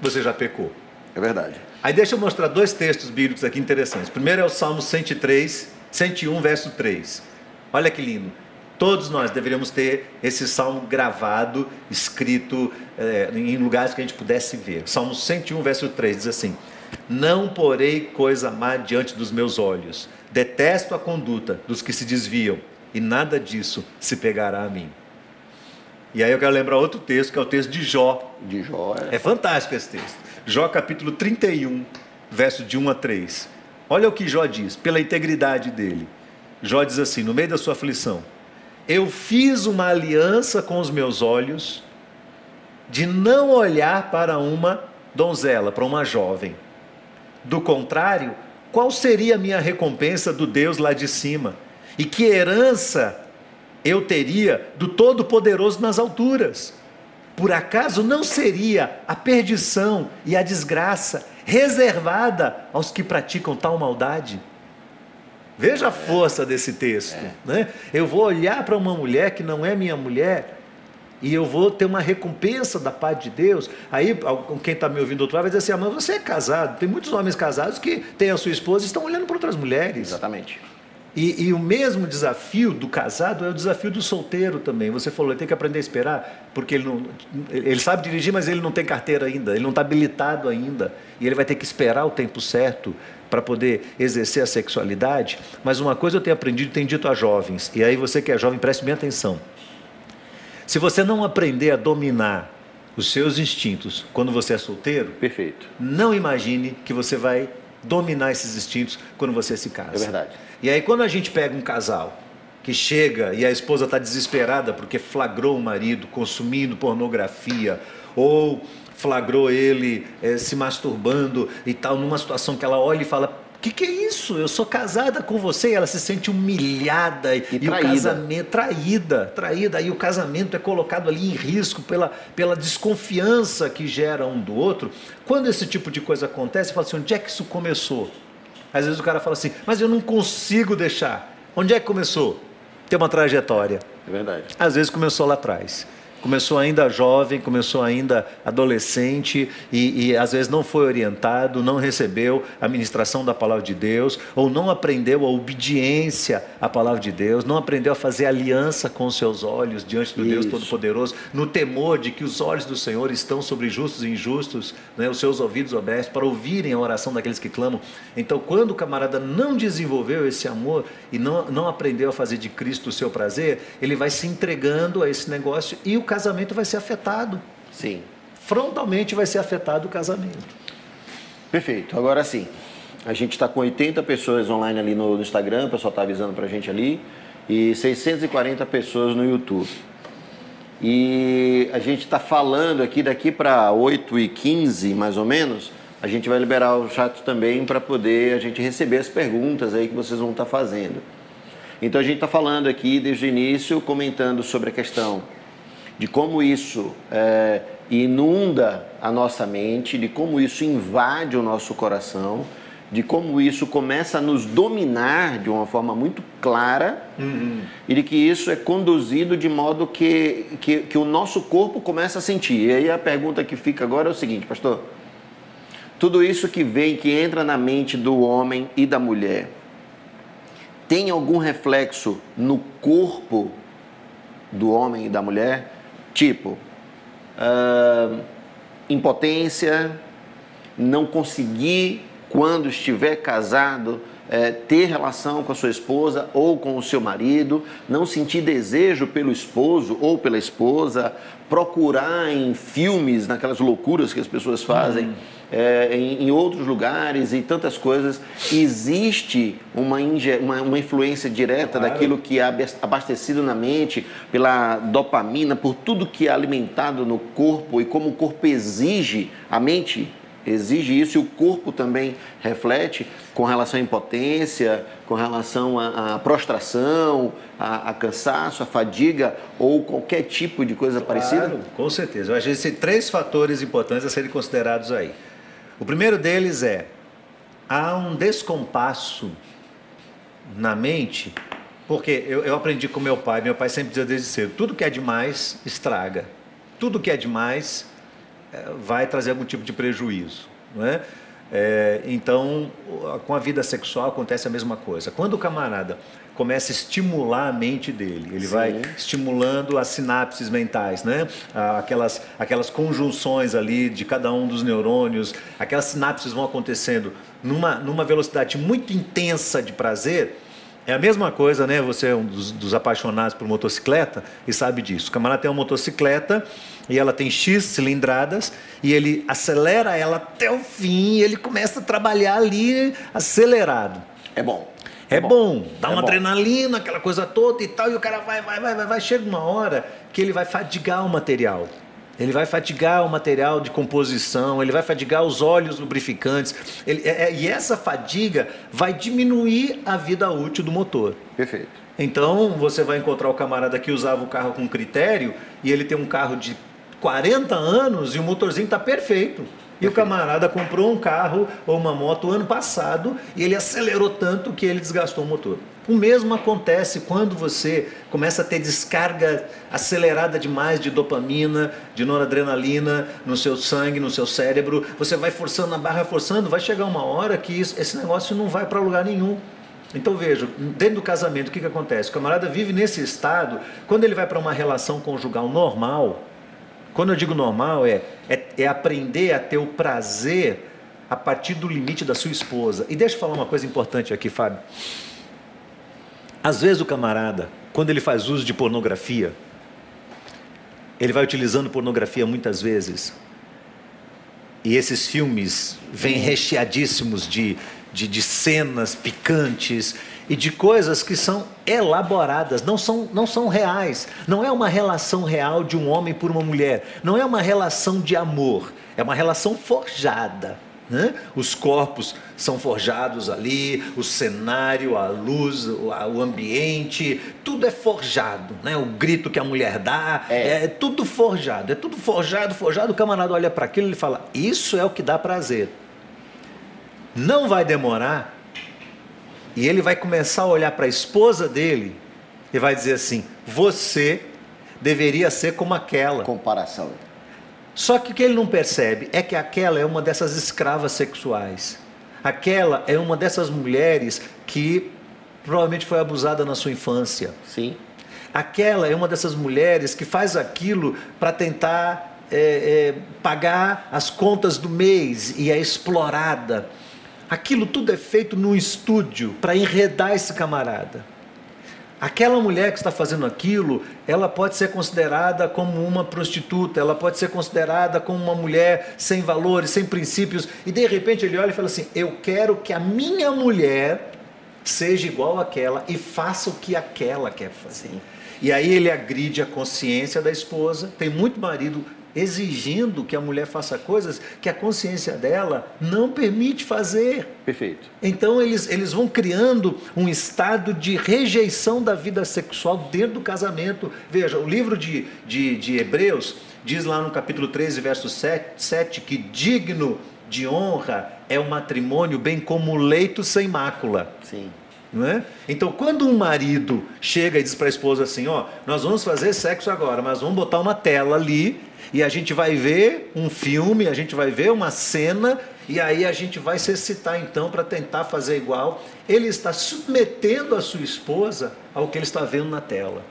você já pecou. É verdade. Aí deixa eu mostrar dois textos bíblicos aqui interessantes. Primeiro é o Salmo 103, 101, verso 3. Olha que lindo. Todos nós deveríamos ter esse salmo gravado, escrito é, em lugares que a gente pudesse ver. Salmo 101, verso 3 diz assim: Não porei coisa má diante dos meus olhos, detesto a conduta dos que se desviam, e nada disso se pegará a mim. E aí eu quero lembrar outro texto, que é o texto de Jó. De Jó, é. É fantástico esse texto. Jó capítulo 31, verso de 1 a 3. Olha o que Jó diz, pela integridade dele. Jó diz assim, no meio da sua aflição: Eu fiz uma aliança com os meus olhos de não olhar para uma donzela, para uma jovem. Do contrário, qual seria a minha recompensa do Deus lá de cima? E que herança eu teria do Todo-Poderoso nas alturas? Por acaso não seria a perdição e a desgraça reservada aos que praticam tal maldade? Veja a força desse texto. É. Né? Eu vou olhar para uma mulher que não é minha mulher e eu vou ter uma recompensa da parte de Deus. Aí, quem está me ouvindo do outro lado vai dizer assim: ah, mas você é casado. Tem muitos homens casados que têm a sua esposa e estão olhando para outras mulheres. Exatamente. E, e, o mesmo desafio do casado é o desafio do solteiro também. Você falou, ele tem que aprender a esperar, porque ele, não, ele sabe dirigir, mas ele não tem carteira ainda, ele não está habilitado ainda. E ele vai ter que esperar o tempo certo para poder exercer a sexualidade. Mas uma coisa eu tenho aprendido e tenho dito a jovens, e aí você que é jovem, preste bem atenção. Se você não aprender a dominar os seus instintos quando você é solteiro, perfeito. Não imagine que você vai dominar esses instintos quando você se casa. É verdade. E aí quando a gente pega um casal que chega e a esposa está desesperada porque flagrou o marido consumindo pornografia ou flagrou ele é, se masturbando e tal, numa situação que ela olha e fala: o que, que, é isso? Eu sou casada com você e ela se sente humilhada e, e, o casamento traída, traída, e o casamento é colocado ali em risco pela, pela desconfiança que gera um do outro. Quando esse tipo de coisa acontece, fala assim: onde é que isso começou? Às vezes o cara fala assim, mas eu não consigo deixar. Onde é que começou? Tem uma trajetória. É verdade. Às vezes começou lá atrás começou ainda jovem, começou ainda adolescente e, e, às vezes não foi orientado, não recebeu a ministração da palavra de Deus, ou não aprendeu a obediência à palavra de Deus, não aprendeu a fazer aliança com os seus olhos diante do Isso. Deus Todo-Poderoso, no temor de que os olhos do Senhor estão sobre justos e injustos, né, os seus ouvidos abertos para ouvirem a oração daqueles que clamam. Então, quando o camarada não desenvolveu esse amor e não, não aprendeu a fazer de Cristo o seu prazer, ele vai se entregando a esse negócio e o casamento vai ser afetado. Sim. Frontalmente vai ser afetado o casamento. Perfeito. Agora sim, a gente está com 80 pessoas online ali no, Instagram, o pessoal está avisando para a gente ali, e 640 pessoas no YouTube. E a gente está falando aqui, daqui para 8 e 15 mais ou menos, a gente vai liberar o chat também para poder a gente receber as perguntas aí que vocês vão estar tá fazendo. Então a gente está falando aqui desde o início, comentando sobre a questão de como isso é, inunda a nossa mente, de como isso invade o nosso coração, de como isso começa a nos dominar de uma forma muito clara uhum. e de que isso é conduzido de modo que, que, que o nosso corpo começa a sentir. E aí a pergunta que fica agora é o seguinte, pastor: tudo isso que vem, que entra na mente do homem e da mulher, tem algum reflexo no corpo do homem e da mulher? Tipo, uh, impotência, não conseguir, quando estiver casado, é, ter relação com a sua esposa ou com o seu marido, não sentir desejo pelo esposo ou pela esposa, procurar em filmes, naquelas loucuras que as pessoas fazem. Uhum é, em, em, outros lugares e tantas coisas, existe uma, uma, uma influência direta claro. daquilo que é abastecido na mente, pela dopamina, por tudo que é alimentado no corpo e como o corpo exige, a mente exige isso e o corpo também reflete com relação à impotência, com relação à, à prostração, a, a, cansaço, a fadiga ou qualquer tipo de coisa claro, parecida? Com certeza. Eu acho que existem três fatores importantes a serem considerados aí. O primeiro deles é: há um descompasso na mente, porque eu, eu aprendi com meu pai, meu pai sempre dizia desde cedo: tudo que é demais estraga, tudo que é demais vai trazer algum tipo de prejuízo. Não é? É, então, com a vida sexual acontece a mesma coisa. Quando o camarada começa a estimular a mente dele. Ele Sim. vai estimulando as sinapses mentais, né? Aquelas, aquelas conjunções ali de cada um dos neurônios, aquelas sinapses vão acontecendo numa, numa velocidade muito intensa de prazer. É a mesma coisa, né? Você é um dos, dos, apaixonados por motocicleta e sabe disso. O camarada tem uma motocicleta e ela tem X cilindradas e ele acelera ela até o fim e ele começa a trabalhar ali acelerado. É bom. É, é bom. bom, dá é uma bom. adrenalina, aquela coisa toda e tal, e o cara vai, vai, vai, vai, vai. Chega uma hora que ele vai fadigar o material. Ele vai fatigar o material de composição, ele vai fatigar os óleos lubrificantes. Ele, é, é, e essa fadiga vai diminuir a vida útil do motor. Perfeito. Então você vai encontrar o camarada que usava o carro com critério e ele tem um carro de 40 anos e o motorzinho está perfeito. E o camarada comprou um carro ou uma moto ano passado e ele acelerou tanto que ele desgastou o motor. O mesmo acontece quando você começa a ter descarga acelerada demais de dopamina, de noradrenalina no seu sangue, no seu cérebro. Você vai forçando a barra, forçando, vai chegar uma hora que isso, esse negócio não vai para lugar nenhum. Então veja, dentro do casamento, o que, que acontece? O camarada vive nesse estado, quando ele vai para uma relação conjugal normal, quando eu digo normal, é, é, é aprender a ter o prazer a partir do limite da sua esposa. E deixa eu falar uma coisa importante aqui, Fábio. Às vezes o camarada, quando ele faz uso de pornografia, ele vai utilizando pornografia muitas vezes. E esses filmes vêm recheadíssimos de, de, de cenas picantes e de coisas que são elaboradas, não são, não são reais. Não é uma relação real de um homem por uma mulher. Não é uma relação de amor. É uma relação forjada. Né? Os corpos são forjados ali, o cenário, a luz, o, ambiente, tudo é forjado. Né? O grito que a mulher dá, é. é tudo forjado. É tudo forjado, forjado. O camarada olha para aquilo e fala: Isso é o que dá prazer. Não vai demorar e ele vai começar a olhar para a esposa dele e vai dizer assim: Você deveria ser como aquela. Comparação. Só que o que ele não percebe é que aquela é uma dessas escravas sexuais. Aquela é uma dessas mulheres que provavelmente foi abusada na sua infância. Sim. Aquela é uma dessas mulheres que faz aquilo para tentar é, é, pagar as contas do mês e é explorada. Aquilo tudo é feito num estúdio para enredar esse camarada. Aquela mulher que está fazendo aquilo, ela pode ser considerada como uma prostituta, ela pode ser considerada como uma mulher sem valores, sem princípios, e de repente ele olha e fala assim: Eu quero que a minha mulher seja igual àquela e faça o que aquela quer fazer. E aí ele agride a consciência da esposa. Tem muito marido exigindo que a mulher faça coisas que a consciência dela não permite fazer. Perfeito. Então eles, eles vão criando um estado de rejeição da vida sexual dentro do casamento. Veja, o livro de, de, de Hebreus diz lá no capítulo 13, verso 7, 7 que digno de honra é o matrimônio, bem como o leito sem mácula. Sim. Não é? Então, quando um marido chega e diz para a esposa assim: Ó, nós vamos fazer sexo agora, mas vamos botar uma tela ali e a gente vai ver um filme, a gente vai ver uma cena e aí a gente vai se excitar então para tentar fazer igual. Ele está submetendo a sua esposa ao que ele está vendo na tela.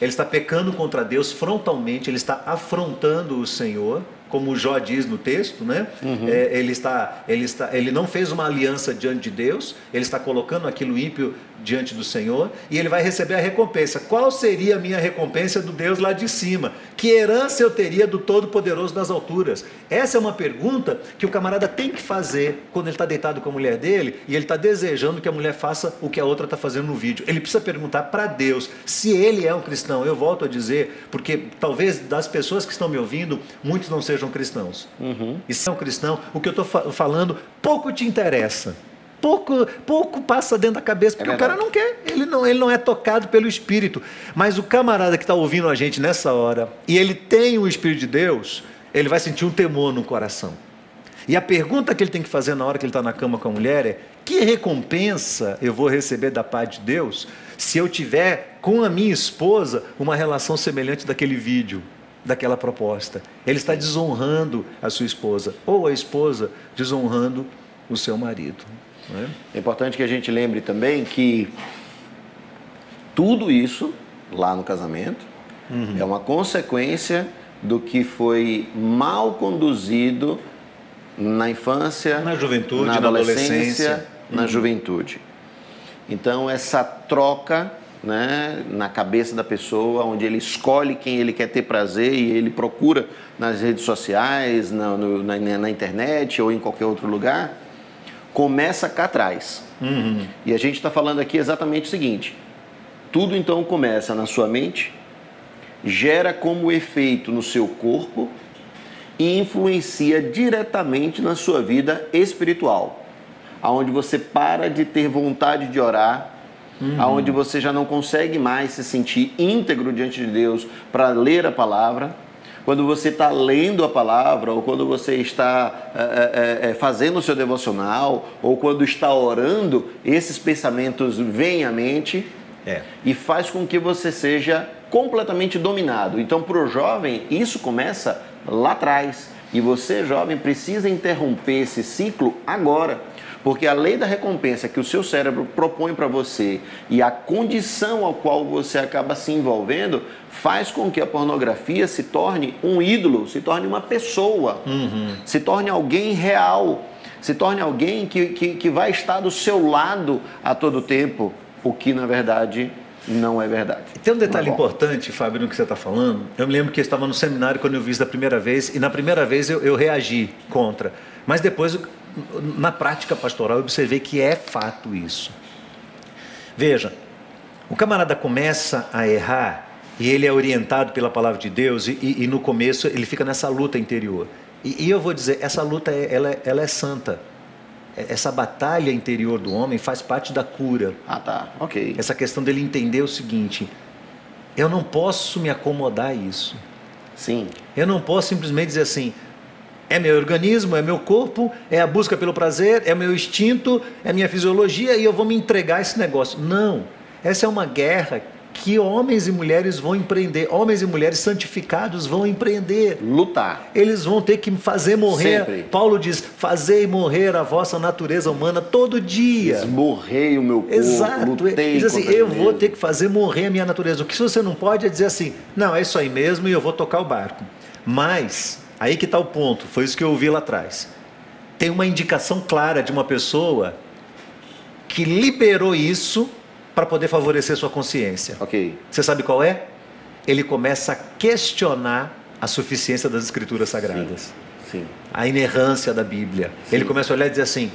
Ele está pecando contra Deus frontalmente, ele está afrontando o Senhor como Jó diz no texto, né? Uhum. É, ele, está, ele, está, ele não fez uma aliança diante de Deus, ele está colocando aquilo ímpio diante do Senhor e ele vai receber a recompensa. Qual seria a minha recompensa do Deus lá de cima? Que herança eu teria do Todo-Poderoso nas alturas? Essa é uma pergunta que o camarada tem que fazer quando ele está deitado com a mulher dele e ele está desejando que a mulher faça o que a outra está fazendo no vídeo. Ele precisa perguntar para Deus se ele é um cristão. Eu volto a dizer, porque talvez das pessoas que estão me ouvindo, muitos não sejam cristãos. Uhum. E se é um cristão, o que eu estou falando pouco te interessa pouco, pouco passa dentro da cabeça, porque é o cara não quer, ele não, ele não é tocado pelo Espírito. Mas o camarada que está ouvindo a gente nessa hora, e ele tem o Espírito de Deus, ele vai sentir um temor no coração. E a pergunta que ele tem que fazer na hora que ele está na cama com a mulher é: que recompensa eu vou receber da parte de Deus se eu tiver com a minha esposa uma relação semelhante daquele vídeo, daquela proposta? Ele está desonrando a sua esposa, ou a esposa desonrando o seu marido. É? é importante que a gente lembre também que tudo isso lá no casamento uhum. é uma consequência do que foi mal conduzido na infância, na juventude, na adolescência, na, na juventude. Então, essa troca né, na cabeça da pessoa, onde ele escolhe quem ele quer ter prazer e ele procura nas redes sociais, na, no, na, na internet ou em qualquer outro lugar, começa cá atrás. Uhum. E a gente está falando aqui exatamente o seguinte: tudo então começa na sua mente, gera como efeito no seu corpo e influencia diretamente na sua vida espiritual, aonde você para de ter vontade de orar, uhum. aonde você já não consegue mais se sentir íntegro diante de Deus para ler a palavra. Quando você está lendo a palavra, ou quando você está é, é, fazendo o seu devocional, ou quando está orando, esses pensamentos vêm à mente é. e faz com que você seja completamente dominado. Então, para o jovem, isso começa lá atrás. E você, jovem, precisa interromper esse ciclo agora. Porque a lei da recompensa que o seu cérebro propõe para você e a condição ao qual você acaba se envolvendo faz com que a pornografia se torne um ídolo, se torne uma pessoa, uhum. se torne alguém real, se torne alguém que, que, que vai estar do seu lado a todo tempo, o que na verdade não é verdade. Tem um detalhe é importante, Fábio, no que você está falando. Eu me lembro que eu estava no seminário quando eu vi isso da primeira vez, e na primeira vez eu, eu reagi contra. Mas depois na prática pastoral, eu observei que é fato isso. Veja, o camarada começa a errar e ele é orientado pela palavra de Deus e, e, e no começo ele fica nessa luta interior. E, e eu vou dizer, essa luta é, ela, é, ela é santa. É, essa batalha interior do homem faz parte da cura. Ah, tá, ok. Essa questão dele entender o seguinte: eu não posso me acomodar a isso. Sim. Eu não posso simplesmente dizer assim: é meu organismo, é meu corpo, é a busca pelo prazer, é meu instinto, é minha fisiologia e eu vou me entregar a esse negócio. Não. Essa é uma guerra que homens e mulheres vão empreender, homens e mulheres santificados vão empreender. Lutar. Eles vão ter que fazer morrer. Sempre. Paulo diz: fazei morrer a vossa natureza humana todo dia. Esmorrei o meu corpo. Exato. Lutei diz assim: eu vou ter que fazer morrer a minha natureza. O que você não pode é dizer assim: não, é isso aí mesmo e eu vou tocar o barco. Mas Aí que está o ponto, foi isso que eu ouvi lá atrás. Tem uma indicação clara de uma pessoa que liberou isso para poder favorecer sua consciência. Ok. Você sabe qual é? Ele começa a questionar a suficiência das escrituras sagradas. Sim. Sim. A inerrância da Bíblia. Sim. Ele começa a olhar e dizer assim: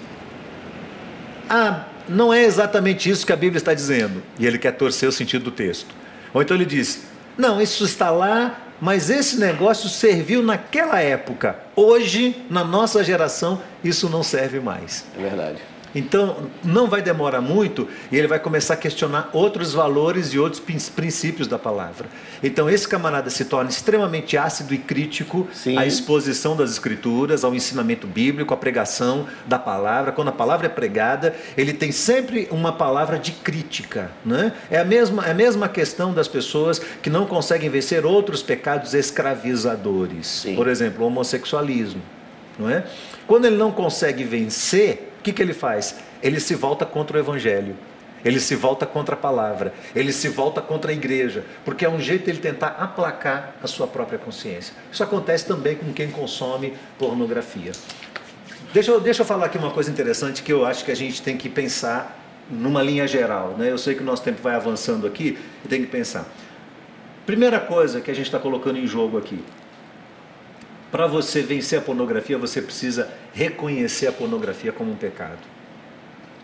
Ah, não é exatamente isso que a Bíblia está dizendo. E ele quer torcer o sentido do texto. Ou então ele diz: Não, isso está lá mas esse negócio serviu naquela época. Hoje, na nossa geração, isso não serve mais. É verdade. Então, não vai demorar muito e ele vai começar a questionar outros valores e outros princípios da palavra. Então, esse camarada se torna extremamente ácido e crítico Sim. à exposição das escrituras, ao ensinamento bíblico, à pregação da palavra. Quando a palavra é pregada, ele tem sempre uma palavra de crítica. Né? É, a mesma, é a mesma questão das pessoas que não conseguem vencer outros pecados escravizadores. Sim. Por exemplo, o homossexualismo. Não é? Quando ele não consegue vencer, que, que ele faz? Ele se volta contra o Evangelho. Ele se volta contra a palavra, ele se volta contra a igreja, porque é um jeito de ele tentar aplacar a sua própria consciência. Isso acontece também com quem consome pornografia. Deixa eu, deixa eu falar aqui uma coisa interessante que eu acho que a gente tem que pensar numa linha geral. Né? Eu sei que o nosso tempo vai avançando aqui e tem que pensar. Primeira coisa que a gente está colocando em jogo aqui: para você vencer a pornografia, você precisa reconhecer a pornografia como um pecado.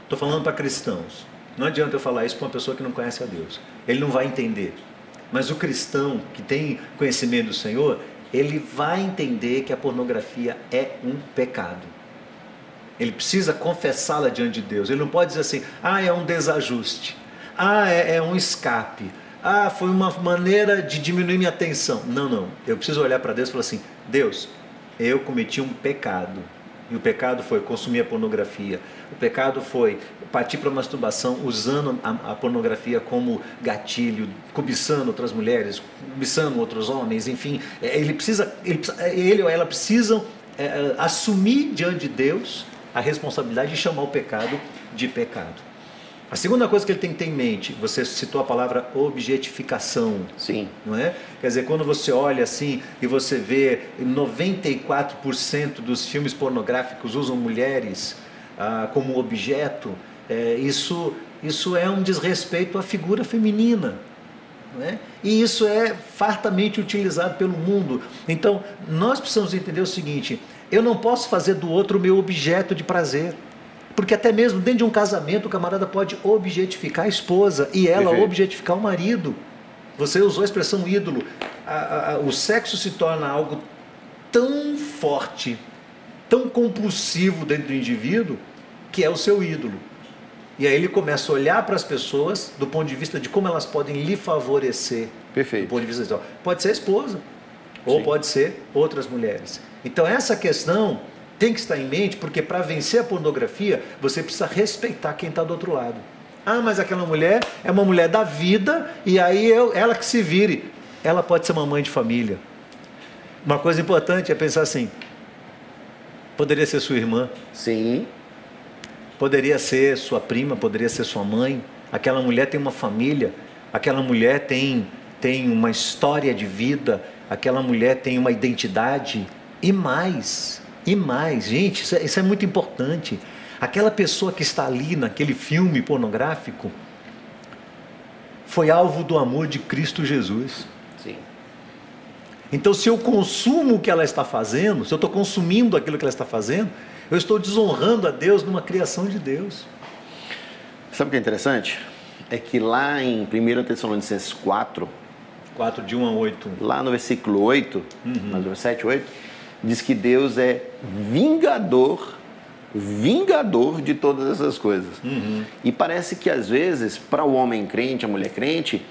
Estou falando para cristãos. Não adianta eu falar isso para uma pessoa que não conhece a Deus. Ele não vai entender. Mas o cristão que tem conhecimento do Senhor, ele vai entender que a pornografia é um pecado. Ele precisa confessá-la diante de Deus. Ele não pode dizer assim, ah, é um desajuste. Ah, é, é um escape. Ah, foi uma maneira de diminuir minha atenção. Não, não. Eu preciso olhar para Deus e falar assim: Deus, eu cometi um pecado. E o pecado foi consumir a pornografia. O pecado foi partir para a masturbação usando a, a, pornografia como gatilho, cobiçando outras mulheres, cobiçando outros homens, enfim. É, ele precisa, ele, ele ou ela precisam é, é, assumir diante de Deus a responsabilidade de chamar o pecado de pecado. A segunda coisa que ele tem que ter em mente, você citou a palavra objetificação. Sim. Não é? Quer dizer, quando você olha assim e você vê 94% dos filmes pornográficos usam mulheres ah, como objeto, é, isso isso é um desrespeito à figura feminina. Né? E isso é fartamente utilizado pelo mundo. Então, nós precisamos entender o seguinte: eu não posso fazer do outro o meu objeto de prazer. Porque até mesmo dentro de um casamento, o camarada pode objetificar a esposa e ela Perfeito. objetificar o marido. Você usou a expressão ídolo. A, a, o sexo se torna algo tão forte, tão compulsivo dentro do indivíduo, que é o seu ídolo. E aí ele começa a olhar para as pessoas do ponto de vista de como elas podem lhe favorecer. Perfeito. Do ponto de vista de, pode ser a esposa, ou Sim. pode ser outras mulheres. Então essa questão tem que estar em mente, porque para vencer a pornografia, você precisa respeitar quem está do outro lado. Ah, mas aquela mulher é uma mulher da vida e aí eu, ela que se vire. Ela pode ser uma mãe de família. Uma coisa importante é pensar assim: poderia ser sua irmã. Sim. Poderia ser sua prima, poderia ser sua mãe. Aquela mulher tem uma família, aquela mulher tem, tem uma história de vida, aquela mulher tem uma identidade. E mais, e mais, gente, isso é, isso é muito importante. Aquela pessoa que está ali naquele filme pornográfico foi alvo do amor de Cristo Jesus. Sim. Então, se eu consumo o que ela está fazendo, se eu estou consumindo aquilo que ela está fazendo, eu estou desonrando a Deus numa criação de Deus. Sabe o que é interessante? É que lá em 1 Tessalonicenses 4, 4 de 1 a 8, lá no versículo 8, uhum. no 7, 8, diz que Deus é vingador vingador de todas essas coisas. Uhum. E parece que às vezes, para o homem crente, a mulher crente,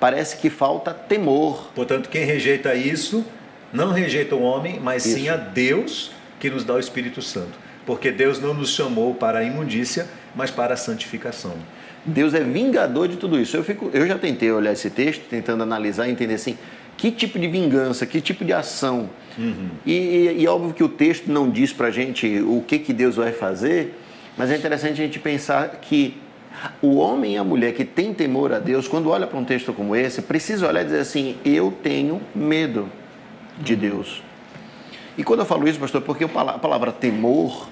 parece que falta temor. Portanto, quem rejeita isso, não rejeita o homem, mas isso. sim a Deus que nos dá o Espírito Santo. Porque Deus não nos chamou para a imundícia, mas para a santificação. Deus é vingador de tudo isso. Eu, fico, eu já tentei olhar esse texto, tentando analisar e entender assim, que tipo de vingança, que tipo de ação. Uhum. E, e, e, óbvio que o texto não diz para a gente o que, que Deus vai fazer, mas é interessante a gente pensar que o homem e a mulher que tem temor a Deus, quando olha para um texto como esse, precisa olhar e dizer assim: eu tenho medo de. Deus. E quando eu falo isso, pastor, porque a palavra temor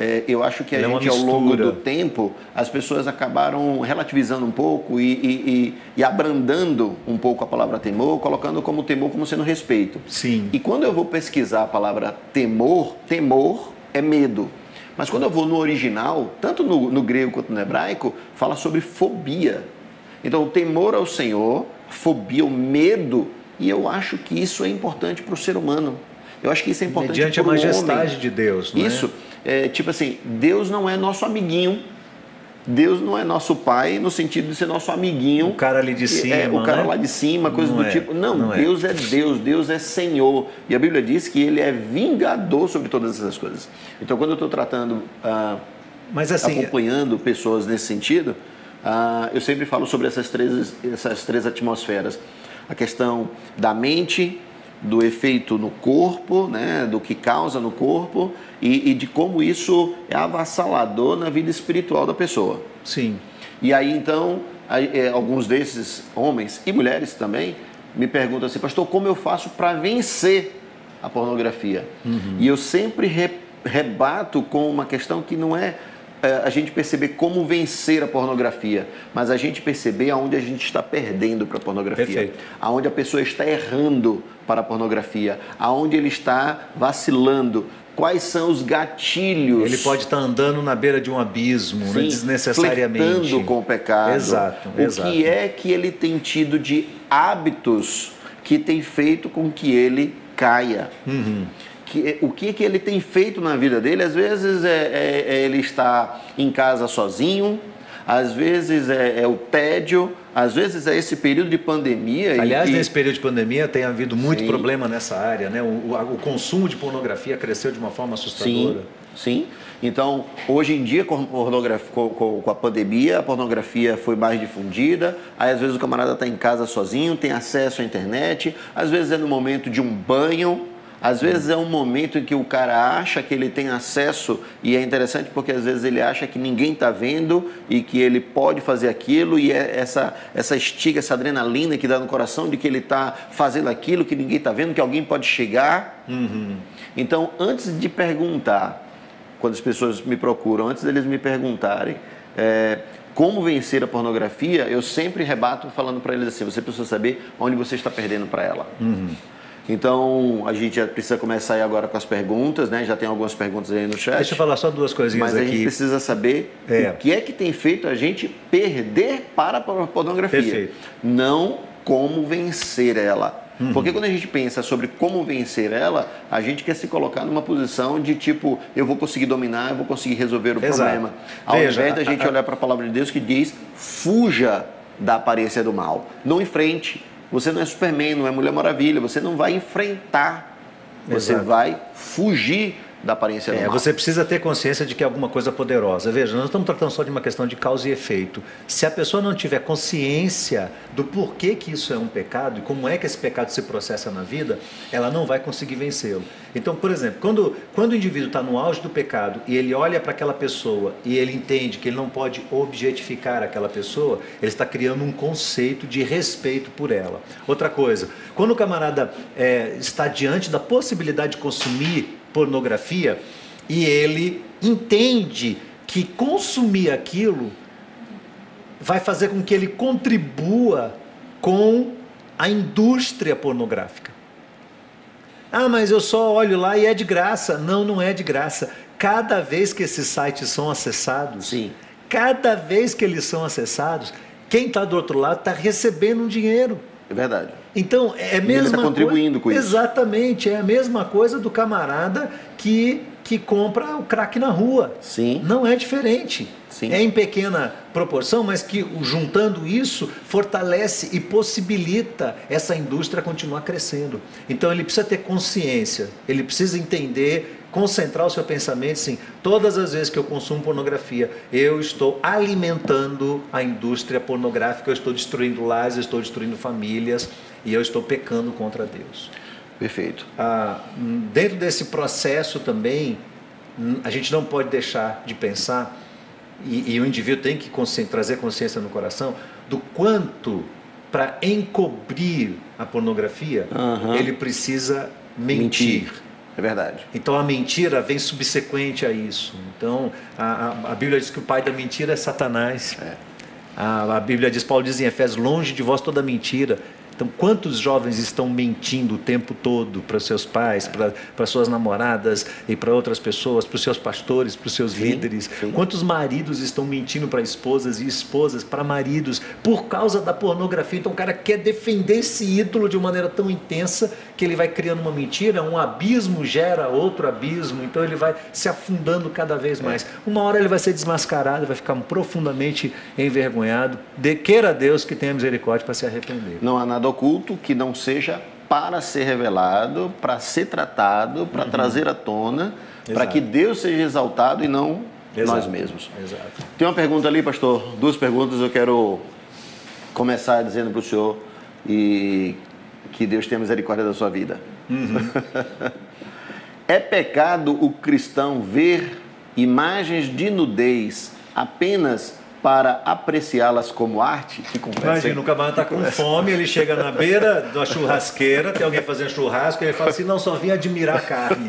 é, eu acho que a é gente, ao longo do tempo, as pessoas acabaram relativizando um pouco e, e, e, e, abrandando um pouco a palavra temor, colocando como temor como sendo respeito. Sim. E quando eu vou pesquisar a palavra temor, temor é medo. Mas quando eu vou no original, tanto no, no grego quanto no hebraico, fala sobre fobia. Então, o temor ao Senhor, fobia, o medo, e eu acho que isso é importante para o ser humano. Eu acho que isso é importante Mediante a majestade de Deus, não é? Isso. É? é, tipo assim, Deus não é nosso amiguinho. Deus não é nosso pai no sentido de ser nosso amiguinho. O cara ali de cima. É, o cara né? lá de cima, coisa do é, tipo. Não, não é. Deus é. é Deus, Deus é Senhor. E a Bíblia diz que Ele é vingador sobre todas essas coisas. Então, quando eu estou tratando, ah, Mas, assim, acompanhando pessoas nesse sentido, ah, eu sempre falo sobre essas três, essas três atmosferas. A questão da mente, do efeito no corpo, né, do que causa no corpo e, e, de como isso é avassalador na vida espiritual da pessoa. Sim. E aí então, é, alguns desses homens e mulheres também me perguntam assim, pastor, como eu faço para vencer a pornografia? Uhum. E eu sempre re, rebato com uma questão que não é é, a gente perceber como vencer a pornografia, mas a gente perceber aonde a gente está perdendo para a pornografia, Perfeito. aonde a pessoa está errando para a pornografia, aonde ele está vacilando, quais são os gatilhos. Ele pode estar andando na beira de um abismo, né, Sim, né, desnecessariamente. com o pecado. Exato, o exato. que é que ele tem tido de hábitos que tem feito com que ele caia. Uhum que, o que, que ele tem feito na vida dele. Às vezes é, é, é ele está em casa sozinho, às vezes é, é, o tédio, às vezes é esse período de pandemia. Aliás, e... nesse período de pandemia tem havido muito sim. problema nessa área, né? O, o, o, consumo de pornografia cresceu de uma forma assustadora. Sim, sim. Então, hoje em dia, com, com, com a pandemia, a pornografia foi mais difundida. Aí, às vezes, o camarada está em casa sozinho, tem acesso à internet. Às vezes, é no momento de um banho às vezes é um momento em que o cara acha que ele tem acesso e é interessante porque às vezes ele acha que ninguém está vendo e que ele pode fazer aquilo e é essa, essa estiga, essa adrenalina que dá no coração de que ele está fazendo aquilo que ninguém está vendo, que alguém pode chegar. Uhum. Então, antes de perguntar, quando as pessoas me procuram, antes deles me perguntarem, é, como vencer a pornografia, eu sempre rebato falando para eles assim: você precisa saber onde você está perdendo para ela. Uhum. Então, a gente já precisa começar aí agora com as perguntas, né? Já tem algumas perguntas aí no chat. Deixa eu falar só duas coisinhas Mas aqui. a gente precisa saber É. o que é que tem feito a gente perder para a pornografia. Perfeito. Não como vencer ela. Uhum. Porque quando a gente pensa sobre como vencer ela, a gente quer se colocar numa posição de tipo, eu vou conseguir dominar, eu vou conseguir resolver o Exato. problema. Ao Veja, invés da a- gente a- olhar para a palavra de Deus que diz, fuja da aparência do mal. Não enfrente. Você não é Superman, não é Mulher Maravilha, você não vai enfrentar. Você Exato. vai fugir da aparência É, você precisa ter consciência de que é alguma coisa poderosa. Veja, nós não estamos tratando só de uma questão de causa e efeito. Se a pessoa não tiver consciência do porquê que isso é um pecado e como é que esse pecado se processa na vida, ela não vai conseguir vencê-lo. Então, por exemplo, quando, quando o indivíduo está no auge do pecado e ele olha para aquela pessoa e ele entende que ele não pode objetificar aquela pessoa, ele está criando um conceito de respeito por ela. Outra coisa, quando o camarada é, está diante da possibilidade de consumir pornografia e ele entende que consumir aquilo vai fazer com que ele contribua com a indústria pornográfica. Ah, mas eu só olho lá e é de graça. Não, não é de graça. Cada vez que esses sites são acessados, Sim. cada vez que eles são acessados, quem está do outro lado está recebendo um dinheiro. É verdade. Então, é a ele mesma tá contribuindo coisa, com isso. Exatamente, é a mesma coisa do camarada que, que compra o crack na rua. Sim. Não é diferente. Sim. É em pequena proporção, mas que juntando isso fortalece e possibilita essa indústria continuar crescendo. Então ele precisa ter consciência, ele precisa entender, concentrar o seu pensamento assim, todas as vezes que eu consumo pornografia, eu estou alimentando a indústria pornográfica, eu estou destruindo lares, eu estou destruindo famílias e eu estou pecando contra Deus. Perfeito. Ah, dentro desse processo também, hum, a gente não pode deixar de pensar, e, e o indivíduo tem que consci- trazer consciência no coração, do quanto, para encobrir a pornografia, Aham. ele precisa mentir. É verdade. Então a mentira vem subsequente a isso. Então a, a- a Bíblia diz que o pai da mentira é Satanás. É. A, a Bíblia diz, Paulo diz em Efésios, longe de vós toda mentira. Então, quantos jovens estão mentindo o tempo todo para seus pais, para, suas namoradas e para outras pessoas, para os seus pastores, para os seus Sim, líderes? sim. Quantos maridos estão mentindo para esposas e esposas para maridos por causa da pornografia? Então, o cara quer defender esse ídolo de uma maneira tão intensa que ele vai criando uma mentira, um abismo gera outro abismo, então ele vai se afundando cada vez É. mais. Uma hora ele vai ser desmascarado, vai ficar profundamente envergonhado. De, queira Deus que tenha misericórdia para se arrepender. Não há nada oculto que não seja para ser revelado, para ser tratado, para trazer à tona, para Uhum. Que Deus seja exaltado e não nós Exato. mesmos. Exato. Tem uma pergunta ali, pastor. Duas perguntas. Eu quero começar dizendo para o senhor e que Deus tenha misericórdia da sua vida. (laughs) é pecado o cristão ver imagens de nudez apenas para apreciá-las como arte? Que conversa, Imagina, o camarada está com fome, ele chega na beira da churrasqueira, tem alguém fazendo churrasco, e ele fala assim, não, só vim admirar a carne.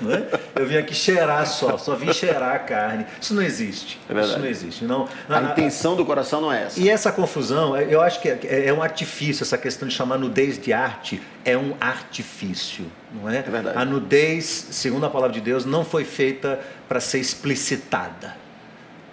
Não é? Eu vim aqui cheirar só, só vim cheirar a carne. Isso não existe. É verdade. Isso não existe. Não, A intenção do coração não é essa. E essa confusão, eu acho que é, é um artifício, essa questão de chamar nudez de arte é um artifício, não é? É verdade. A nudez, segundo a palavra de Deus, não foi feita para ser explicitada,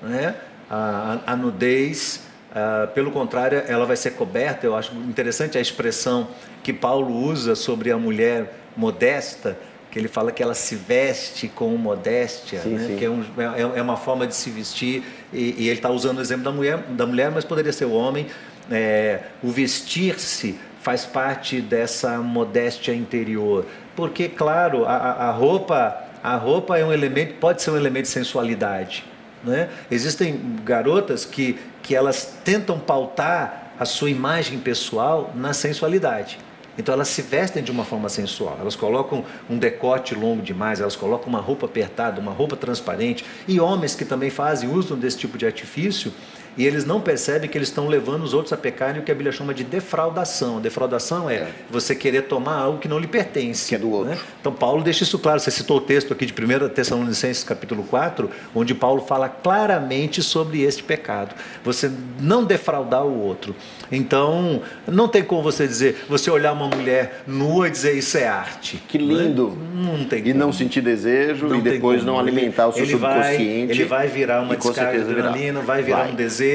não é? A, a- nudez, ah, pelo contrário, ela vai ser coberta. Eu acho interessante a expressão que Paulo usa sobre a mulher modesta, que ele fala que ela se veste com modéstia, Sim, né? sim. que é, um- é- é uma forma de se vestir, e, e ele está usando o exemplo da mulher, da mulher, mas poderia ser o homem. É, o vestir-se faz parte dessa modéstia interior, porque, claro, a- a roupa, a roupa é um elemento, pode ser um elemento de sensualidade. Né? Existem garotas que, que elas tentam pautar a sua imagem pessoal na sensualidade. Então elas se vestem de uma forma sensual, elas colocam um decote longo demais, elas colocam uma roupa apertada, uma roupa transparente, e homens que também fazem, usam desse tipo de artifício, e eles não percebem que eles estão levando os outros a pecarem, o que a Bíblia chama de defraudação. Defraudação é, é. você querer tomar algo que não lhe pertence. Que é do outro. Né? Então Paulo deixa isso claro. Você citou o texto aqui de 1 Tessalonicenses capítulo 4, onde Paulo fala claramente sobre este pecado. Você não defraudar o outro. Então, não tem como você dizer, você olhar uma mulher nua e dizer isso é arte. Que lindo. Não, não tem como. E não sentir desejo não e depois não alimentar o seu ele subconsciente. Vai, ele vai virar uma descarga de adrenalina, vai virar vai. um desejo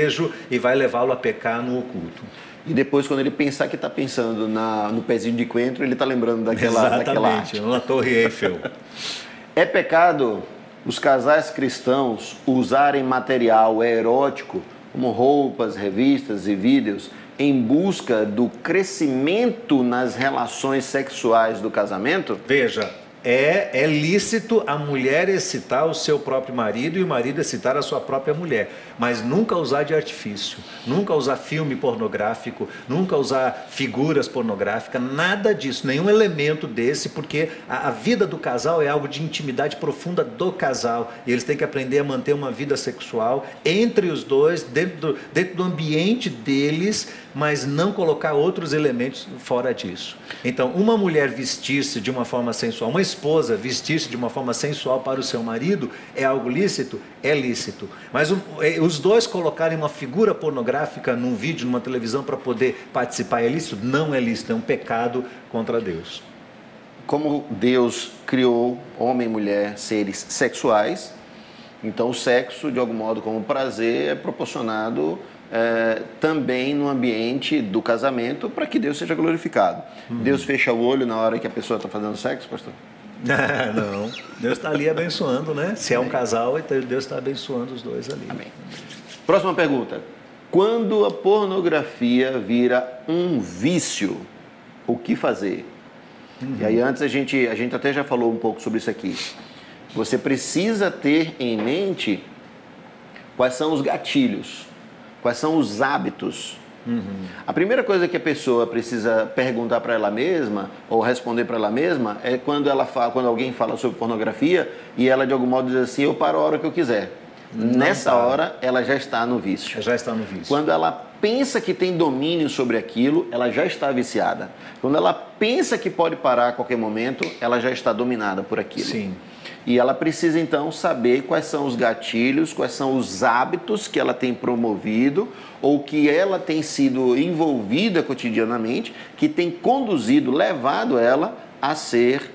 e vai levá-lo a pecar no oculto. E depois, quando ele pensar que está pensando na, no pezinho de coentro, ele está lembrando daquela, Exatamente, daquela arte. na Torre Eiffel. (laughs) é pecado os casais cristãos usarem material erótico, como roupas, revistas e vídeos, em busca do crescimento nas relações sexuais do casamento? Veja, é, é lícito a mulher excitar o seu próprio marido e o marido excitar a sua própria mulher, mas nunca usar de artifício, nunca usar filme pornográfico, nunca usar figuras pornográficas, nada disso, nenhum elemento desse, porque a, a vida do casal é algo de intimidade profunda do casal. E eles têm que aprender a manter uma vida sexual entre os dois, dentro do, dentro do ambiente deles, mas não colocar outros elementos fora disso. Então, uma mulher vestir-se de uma forma sensual, uma esposa vestir-se de uma forma sensual para o seu marido é algo lícito? É lícito. Mas é, os dois colocarem uma figura pornográfica num vídeo, numa televisão para poder participar é lícito? Não é lícito, é um pecado contra Deus. Como Deus criou homem e mulher seres sexuais, então o sexo, de algum modo, como prazer, é proporcionado é, também no ambiente do casamento para que Deus seja glorificado. Uhum. Deus fecha o olho na hora que a pessoa está fazendo sexo, pastor? (laughs) não, Deus está ali abençoando, né? Se é um casal, então Deus está abençoando os dois ali. Amém. Próxima pergunta. Quando a pornografia vira um vício, o que fazer? Uhum. E aí antes a gente, a gente até já falou um pouco sobre isso aqui. Você precisa ter em mente quais são os gatilhos, quais são os hábitos Uhum. A primeira coisa que a pessoa precisa perguntar para ela mesma ou responder para ela mesma é quando ela fala, quando alguém fala sobre pornografia e ela de algum modo diz assim, eu paro a hora que eu quiser. Nessa hora ela já está no vício. Já está no vício. Quando ela pensa que tem domínio sobre aquilo, ela já está viciada. Quando ela pensa que pode parar a qualquer momento, ela já está dominada por aquilo. Sim. E ela precisa então saber quais são os gatilhos, quais são os hábitos que ela tem promovido ou que ela tem sido envolvida cotidianamente, que tem conduzido, levado ela a ser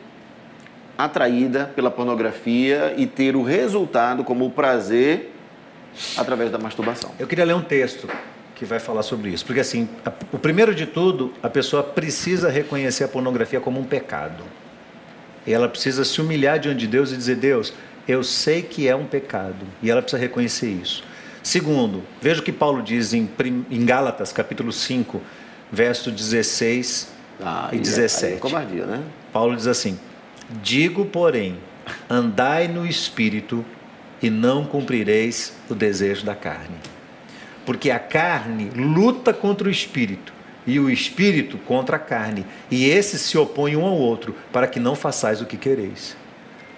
atraída pela pornografia e ter o resultado como o prazer através da masturbação. Eu queria ler um texto que vai falar sobre isso, porque assim, o primeiro de tudo, a pessoa precisa reconhecer a pornografia como um pecado. E ela precisa se humilhar diante de Deus e dizer: Deus, eu sei que é um pecado. E ela precisa reconhecer isso. Segundo, veja o que Paulo diz em, em Gálatas, capítulo 5, verso 16 ah, e 17. É, é covardia, né? Paulo diz assim: Digo, porém, andai no espírito e não cumprireis o desejo da carne. Porque a carne luta contra o espírito e o espírito contra a carne, e esses se opõem um ao outro, para que não façais o que quereis.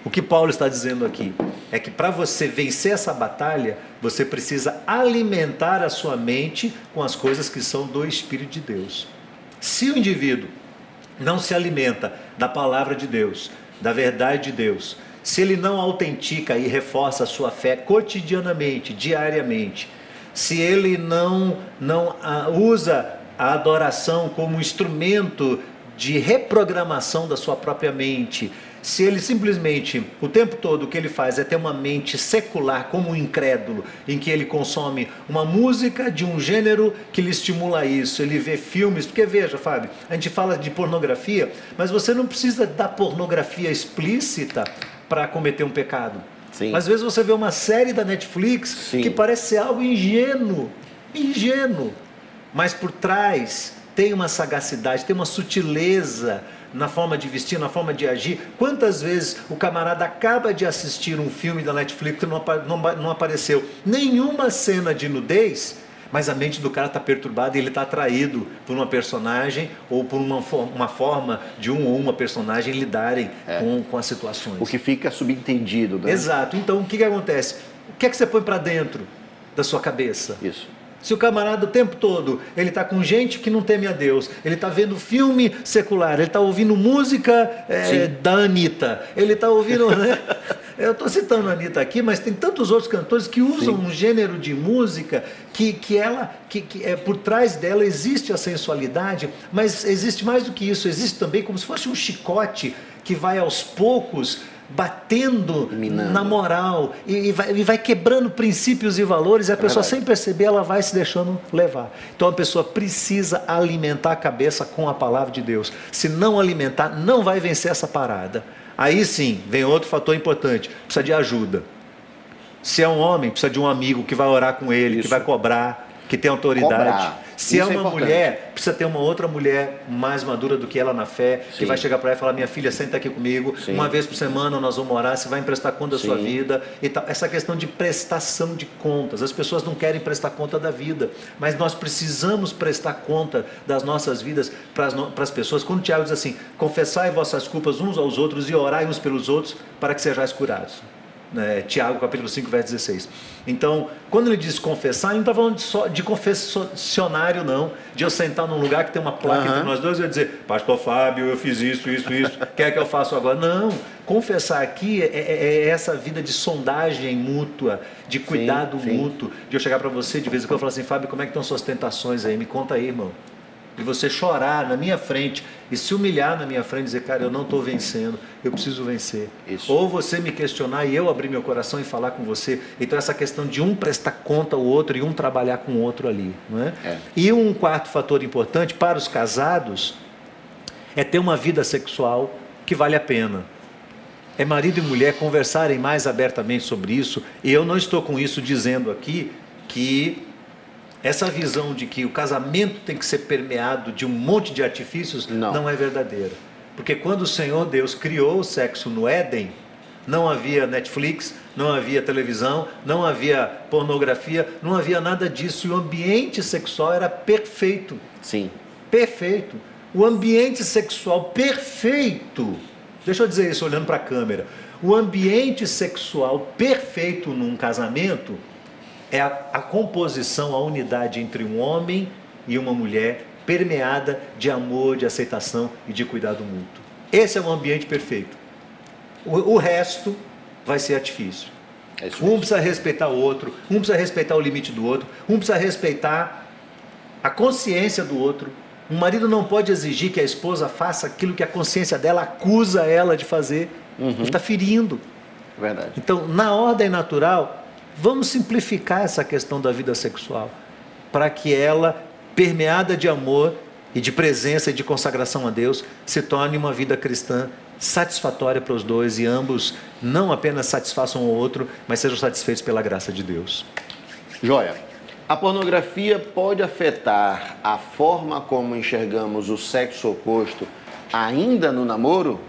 O que Paulo está dizendo aqui é que para você vencer essa batalha, você precisa alimentar a sua mente com as coisas que são do Espírito de Deus. Se o indivíduo não se alimenta da palavra de Deus, da verdade de Deus, se ele não autentica e reforça a sua fé cotidianamente, diariamente, se ele não, não ah, usa a adoração como instrumento de reprogramação da sua própria mente, se ele simplesmente, o tempo todo, o que ele faz é ter uma mente secular, como um incrédulo, em que ele consome uma música de um gênero que lhe estimula isso, ele vê filmes, porque veja, Fábio, a gente fala de pornografia, mas você não precisa da pornografia explícita para cometer um pecado. Sim. Às vezes você vê uma série da Netflix Sim. que parece ser algo ingênuo, ingênuo mas por trás tem uma sagacidade, tem uma sutileza na forma de vestir, na forma de agir. Quantas vezes o camarada acaba de assistir um filme da Netflix e não, não, não apareceu nenhuma cena de nudez, mas a mente do cara está perturbada e ele está atraído por uma personagem ou por uma, uma forma de um ou uma personagem lidarem é. com, com as situações. O que fica subentendido, né? Exato. Então, o que, que acontece? O que é que você põe para dentro da sua cabeça? Isso Se o camarada o tempo todo ele está com gente que não teme a Deus, ele está vendo filme secular, ele está ouvindo música é, da Anitta, ele está ouvindo. Né? (laughs) Eu estou citando a Anitta aqui, mas tem tantos outros cantores que usam Sim. um gênero de música que, que ela, que, que é, por trás dela existe a sensualidade, mas existe mais do que isso, existe também como se fosse um chicote que vai aos poucos batendo Minando. na moral e, e, vai, e, vai, quebrando princípios e valores e a é pessoa verdade. sem perceber ela vai se deixando levar. Então a pessoa precisa alimentar a cabeça com a palavra de Deus. Se não alimentar, não vai vencer essa parada. Aí sim, vem outro fator importante, precisa de ajuda. Se é um homem, precisa de um amigo que vai orar com ele, Isso. que vai cobrar, que tem autoridade. Cobrar. Se Isso é uma é mulher, precisa ter uma outra mulher mais madura do que ela na fé, Sim. que vai chegar para ela e falar: Minha filha, senta aqui comigo, Sim. uma vez por semana nós vamos orar, você vai emprestar conta da Sim. sua vida. E tal. Essa questão de prestação de contas. As pessoas não querem prestar conta da vida, mas nós precisamos prestar conta das nossas vidas para as, para as pessoas. Quando o Tiago diz assim: Confessai vossas culpas uns aos outros e orai uns pelos outros para que sejais curados né, Tiago capítulo 5, verso 16. Então, quando ele diz confessar, ele não está falando de, só, de confessionário, não, de eu sentar num lugar que tem uma placa uhum. entre nós dois e eu dizer, Pastor Fábio, eu fiz isso, isso, isso, quer que eu faça agora? Não, confessar aqui é, é, é, essa vida de sondagem mútua, de cuidado sim, sim. mútuo, de eu chegar para você de vez em quando e falar assim, Fábio, como é que estão suas tentações aí? Me conta aí, irmão de você chorar na minha frente e se humilhar na minha frente e dizer, cara, eu não estou vencendo, eu preciso vencer. Isso. Ou você me questionar e eu abrir meu coração e falar com você. Então, essa questão de um prestar conta ao outro e um trabalhar com o outro ali. Não é? é. E um quarto fator importante para os casados é ter uma vida sexual que vale a pena. É marido e mulher conversarem mais abertamente sobre isso. E eu não estou com isso dizendo aqui que essa visão de que o casamento tem que ser permeado de um monte de artifícios não, não é verdadeira. Porque quando o Senhor Deus criou o sexo no Éden, não havia Netflix, não havia televisão, não havia pornografia, não havia nada disso. E o ambiente sexual era perfeito. Sim. Perfeito. O ambiente sexual perfeito. Deixa eu dizer isso olhando para a câmera. O ambiente sexual perfeito num casamento é a, a composição, a unidade entre um homem e uma mulher permeada de amor, de aceitação e de cuidado mútuo. Esse é o ambiente perfeito. O, o resto vai ser artifício. É um precisa respeitar o outro, um precisa respeitar o limite do outro, um precisa respeitar a consciência do outro. Um marido não pode exigir que a esposa faça aquilo que a consciência dela acusa ela de fazer. Uhum. Ele está ferindo. Verdade. Então, na ordem natural, Vamos simplificar essa questão da vida sexual, para que ela, permeada de amor e de presença e de consagração a Deus, se torne uma vida cristã satisfatória para os dois e ambos não apenas satisfaçam o outro, mas sejam satisfeitos pela graça de Deus. Joia. A pornografia pode afetar a forma como enxergamos o sexo oposto ainda no namoro?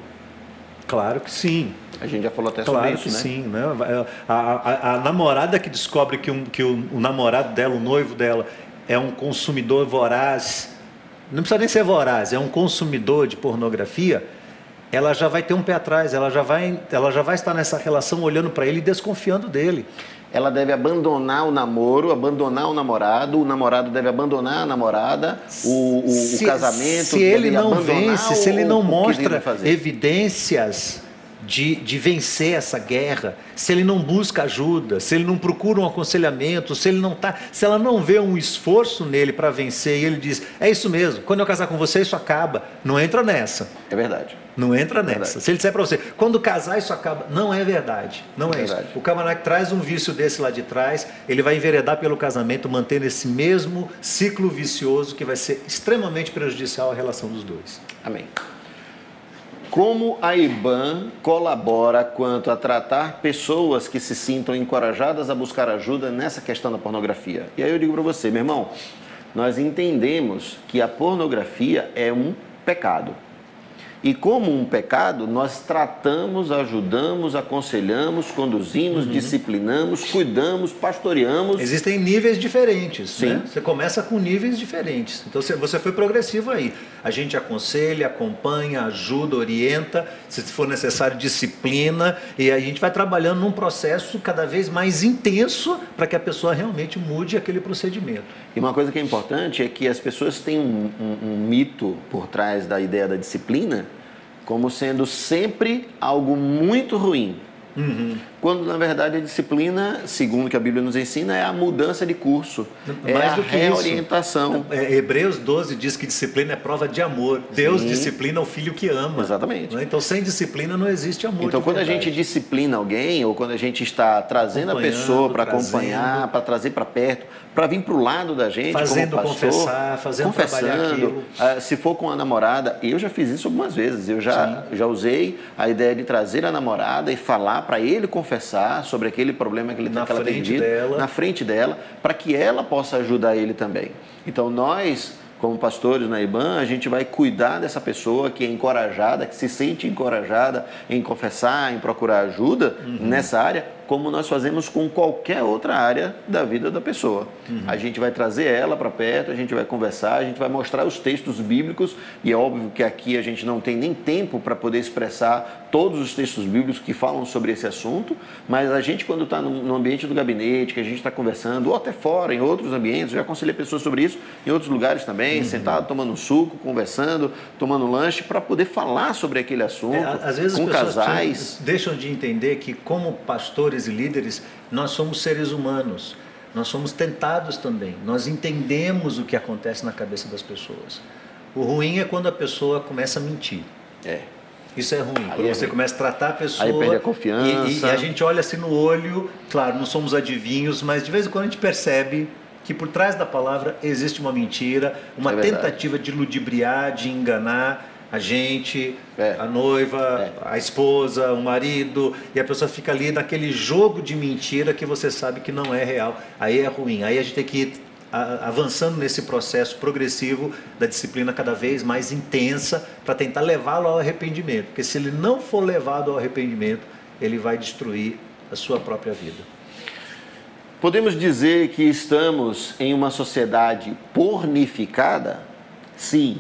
Claro que sim. A gente já falou até claro sobre isso, que né? sim, né? A, a, a, namorada que descobre que, um, que o, o namorado dela, o noivo dela, é um consumidor voraz, não precisa nem ser voraz, é um consumidor de pornografia, ela já vai ter um pé atrás, ela já vai, ela já vai estar nessa relação olhando para ele e desconfiando dele. Ela deve abandonar o namoro, abandonar o namorado, o namorado deve abandonar a namorada, o, o, se, o casamento. Se ele não vence, se ele não mostra evidências de, de vencer essa guerra, se ele não busca ajuda, se ele não procura um aconselhamento, se ele não tá, se ela não vê um esforço nele para vencer e ele diz: "É isso mesmo, quando eu casar com você isso acaba". Não entra nessa. É verdade. Não entra é nessa. Verdade. Se ele disser para você, quando casar isso acaba, não é verdade. Não é, é verdade. isso. O camarada que traz um vício desse lá de trás, ele vai enveredar pelo casamento, mantendo esse mesmo ciclo vicioso que vai ser extremamente prejudicial à relação dos dois. Amém. Como a IBAN colabora quanto a tratar pessoas que se sintam encorajadas a buscar ajuda nessa questão da pornografia? E aí eu digo para você, meu irmão, nós entendemos que a pornografia é um pecado. E como um pecado, nós tratamos, ajudamos, aconselhamos, conduzimos, uhum. disciplinamos, cuidamos, pastoreamos. Existem níveis diferentes. Sim. Né? Você começa com níveis diferentes. Então você foi progressivo aí. A gente aconselha, acompanha, ajuda, orienta, se for necessário, disciplina, e a gente vai trabalhando num processo cada vez mais intenso para que a pessoa realmente mude aquele procedimento. E uma coisa que é importante é que as pessoas têm um, um, um mito por trás da ideia da disciplina como sendo sempre algo muito ruim. Uhum. Quando na verdade a disciplina, segundo que a Bíblia nos ensina, é a mudança de curso, é Mais é do a que reorientação. É, Hebreus 12 diz que disciplina é prova de amor. Sim. Deus disciplina o filho que ama. Exatamente. Né? Então sem disciplina não existe amor. Então quando verdade. a gente disciplina alguém ou quando a gente está trazendo a pessoa para acompanhar, para trazer para perto, para vir para o lado da gente, fazendo como pastor, confessar, fazendo confessando, ah, se for com a namorada, eu já fiz isso algumas vezes. Eu já, já usei a ideia de trazer a namorada e falar para ele confessar sobre aquele problema que ele na frente dela, na frente dela, para que ela possa ajudar ele também. Então nós como pastores na IBAN, a gente vai cuidar dessa pessoa que é encorajada, que se sente encorajada em confessar, em procurar ajuda uhum. nessa área, como nós fazemos com qualquer outra área da vida da pessoa. Uhum. A gente vai trazer ela para perto, a gente vai conversar, a gente vai mostrar os textos bíblicos, e é óbvio que aqui a gente não tem nem tempo para poder expressar todos os textos bíblicos que falam sobre esse assunto, mas a gente, quando está no ambiente do gabinete, que a gente está conversando, ou até fora, em outros ambientes, já aconselhei pessoas sobre isso, em outros lugares também, uhum. sentado, tomando suco, conversando, tomando lanche, para poder falar sobre aquele assunto, é, às vezes com casais. Deixam de entender que, como pastores, e líderes, nós somos seres humanos. Nós somos tentados também. Nós entendemos o que acontece na cabeça das pessoas. O ruim é quando a pessoa começa a mentir. É. Isso é ruim. Aí quando é você ruim. começa a tratar a pessoa. Aí perde a confiança. E, e, a gente olha assim no olho, claro, não somos adivinhos, mas de vez em quando a gente percebe que por trás da palavra existe uma mentira, uma é tentativa de ludibriar, de enganar a gente, é. a noiva, é. a esposa, o marido, e a pessoa fica ali naquele jogo de mentira que você sabe que não é real. Aí é ruim. Aí a gente tem que ir avançando nesse processo progressivo da disciplina cada vez mais intensa para tentar levá-lo ao arrependimento. Porque se ele não for levado ao arrependimento, ele vai destruir a sua própria vida. Podemos dizer que estamos em uma sociedade pornificada? Sim.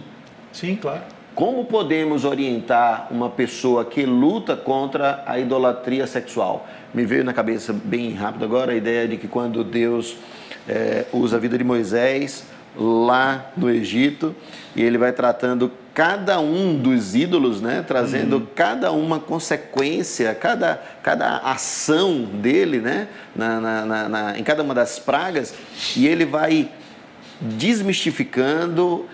Sim, claro. Como podemos orientar uma pessoa que luta contra a idolatria sexual? Me veio na cabeça bem rápido agora a ideia de que quando Deus é, usa a vida de Moisés lá no Egito e ele vai tratando cada um dos ídolos, né? trazendo uhum. cada uma consequência, cada, cada ação dele né? Na, na, na, em cada uma das pragas, e ele vai desmistificando,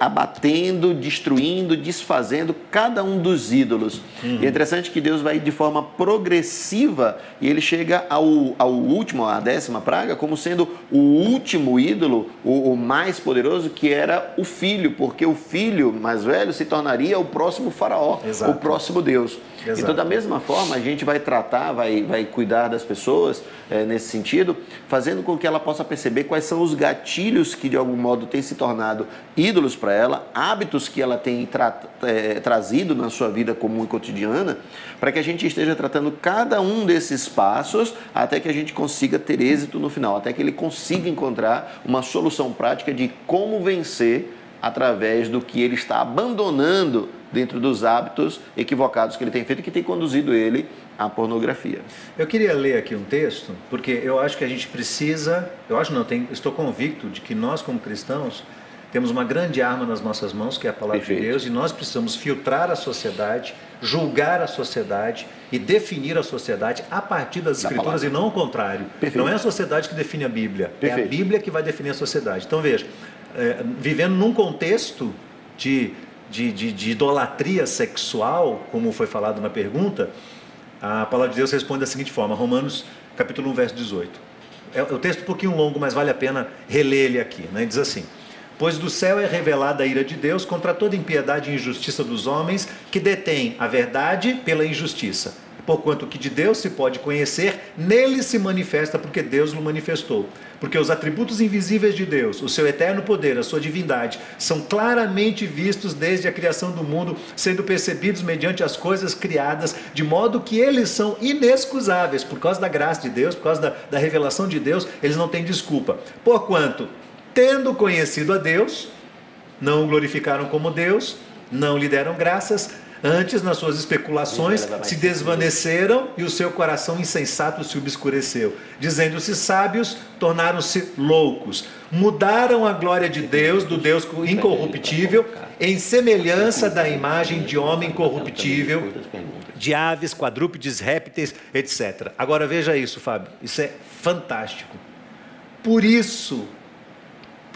abatendo, destruindo, desfazendo cada um dos ídolos. Uhum. E é interessante que Deus vai de forma progressiva e ele chega ao, ao último, à décima praga, como sendo o último ídolo, o, o mais poderoso, que era o filho, porque o filho mais velho se tornaria o próximo faraó, Exato. o próximo Deus. Exato. Então, da mesma forma, a gente vai tratar, vai, vai cuidar das pessoas é, nesse sentido, fazendo com que ela possa perceber quais são os gatilhos que, de algum modo, têm se tornado ídolos para ela, hábitos que ela tem tra é, trazido na sua vida comum e cotidiana, para que a gente esteja tratando cada um desses passos até que a gente consiga ter êxito no final, até que ele consiga encontrar uma solução prática de como vencer através do que ele está abandonando dentro dos hábitos equivocados que ele tem feito e que tem conduzido ele à pornografia. Eu queria ler aqui um texto, porque eu acho que a gente precisa, eu acho não, tenho, estou convicto de que nós como cristãos temos uma grande arma nas nossas mãos, que é a palavra Perfeito. de Deus, e nós precisamos filtrar a sociedade, julgar a sociedade e definir a sociedade a partir das da escrituras palavra. e não o contrário. Perfeito. Não é a sociedade que define a Bíblia, Perfeito. é a Bíblia que vai definir a sociedade. Então veja, é, vivendo num contexto de, de, de, de, idolatria sexual, como foi falado na pergunta, a palavra de Deus responde da seguinte forma, Romanos capítulo 1, verso 18. É, é o texto um pouquinho longo, mas vale a pena reler ele aqui. Né? Diz assim, Pois do céu é revelada a ira de Deus contra toda impiedade e injustiça dos homens que detêm a verdade pela injustiça. porquanto o que de Deus se pode conhecer, nele se manifesta porque Deus o manifestou. Porque os atributos invisíveis de Deus, o seu eterno poder, a sua divindade, são claramente vistos desde a criação do mundo, sendo percebidos mediante as coisas criadas, de modo que eles são inexcusáveis, por causa da graça de Deus, por causa da, da revelação de Deus, eles não têm desculpa. Porquanto, tendo conhecido a Deus, não o glorificaram como Deus, não lhe deram graças, Antes, nas suas especulações, se desvaneceram e o seu coração insensato se obscureceu. Dizendo-se sábios, tornaram-se loucos. Mudaram a glória de Deus, do Deus incorruptível, em semelhança da imagem de homem corruptível, de aves, quadrúpedes, répteis, etc. Agora veja isso, Fábio. Isso é fantástico. Por isso,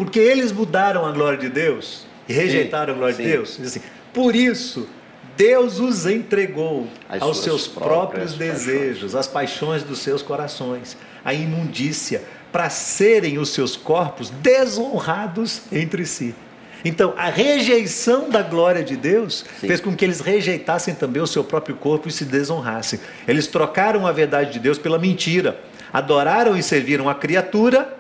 porque eles mudaram a glória de Deus e rejeitaram sim, a glória sim. de Deus, assim, por isso Deus os entregou as aos seus próprios desejos, às paixões dos seus corações, à imundícia, para serem os seus corpos desonrados entre si. Então, a rejeição da glória de Deus Sim. fez com que eles rejeitassem também o seu próprio corpo e se desonrassem. Eles trocaram a verdade de Deus pela mentira, adoraram e serviram a criatura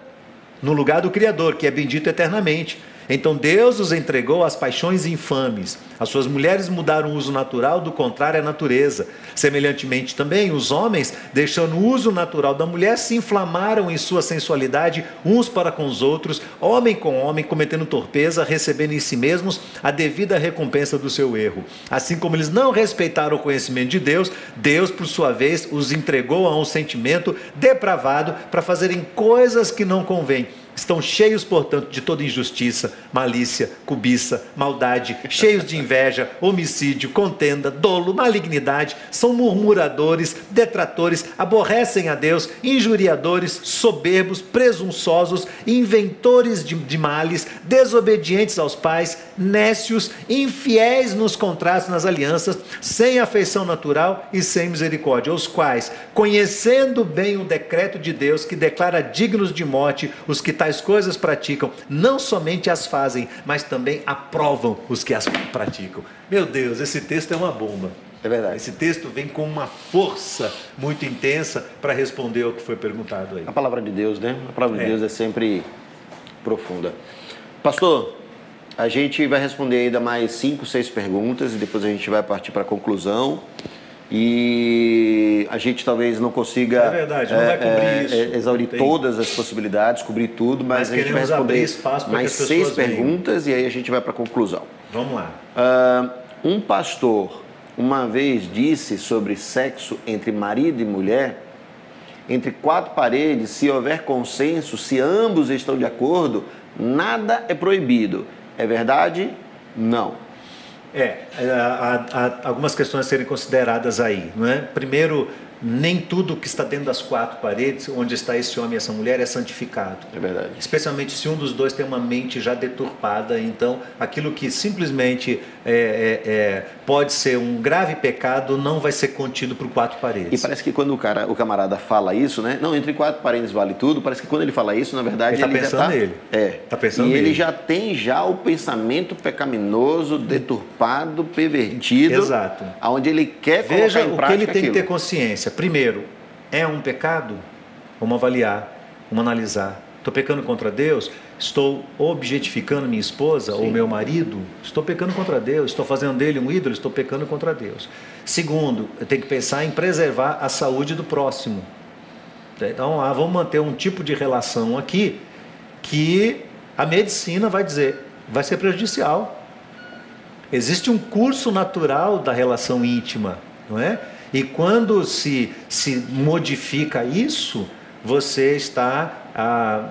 no lugar do Criador, que é bendito eternamente. Então Deus os entregou às paixões infames. As suas mulheres mudaram o uso natural do contrário à natureza. Semelhantemente também, os homens, deixando o uso natural da mulher, se inflamaram em sua sensualidade uns para com os outros, homem com homem, cometendo torpeza, recebendo em si mesmos a devida recompensa do seu erro. Assim como eles não respeitaram o conhecimento de Deus, Deus, por sua vez, os entregou a um sentimento depravado para fazerem coisas que não convêm Estão cheios, portanto, de toda injustiça, malícia, cobiça, maldade, cheios de inveja, homicídio, contenda, dolo, malignidade, são murmuradores, detratores, aborrecem a Deus, injuriadores, soberbos, presunçosos, inventores de, de males, desobedientes aos pais, nécios, infiéis nos contratos, nas alianças, sem afeição natural e sem misericórdia, os quais, conhecendo bem o decreto de Deus que declara dignos de morte os que tais tais coisas praticam, não somente as fazem, mas também aprovam os que as praticam. Meu Deus, esse texto é uma bomba. É verdade. Esse texto vem com uma força muito intensa para responder ao que foi perguntado aí. A palavra de Deus, né? A palavra é. de Deus é sempre profunda. Pastor, a gente vai responder ainda mais cinco, seis perguntas e depois a gente vai partir para a conclusão e a gente talvez não consiga é verdade, não é, vai cobrir é, isso. É, exaurir todas as possibilidades, cobrir tudo, mas, mas a gente vai responder mais seis perguntas e aí a gente vai para a conclusão. Vamos lá. Uh, um pastor uma vez disse sobre sexo entre marido e mulher, entre quatro paredes, se houver consenso, se ambos estão de acordo, nada é proibido. É verdade? Não. É, há, há, algumas questões a serem consideradas aí. Não é? Primeiro, nem tudo que está dentro das quatro paredes, onde está esse homem e essa mulher, é santificado. É verdade. Especialmente se um dos dois tem uma mente já deturpada, então aquilo que simplesmente é, é, é, pode ser um grave pecado não vai ser contido por quatro paredes. E parece que quando o cara, o camarada fala isso, né? Não, entre quatro paredes vale tudo. Parece que quando ele fala isso, na verdade ele, está pensando tá, nele. É. Tá pensando e nele. ele já tem já o pensamento pecaminoso, deturpado, pervertido. Exato. Aonde ele quer Veja colocar em prática o que ele tem aquilo. que ter consciência. Primeiro, é um pecado? Vamos avaliar, vamos analisar. Estou pecando contra Deus? Estou objetificando minha esposa Sim. ou meu marido? Estou pecando contra Deus? Estou fazendo dele um ídolo? Estou pecando contra Deus. Segundo, eu tenho que pensar em preservar a saúde do próximo. Então, ah, vamos manter um tipo de relação aqui que a medicina vai dizer vai ser prejudicial. Existe um curso natural da relação íntima, não é? E quando se, se modifica isso, você está ah,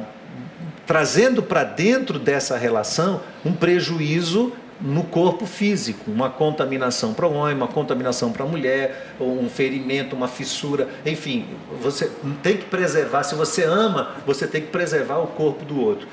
trazendo para dentro dessa relação um prejuízo no corpo físico, uma contaminação para o homem, uma contaminação para a mulher, um ferimento, uma fissura, enfim, você tem que preservar. Se você ama, você tem que preservar o corpo do outro.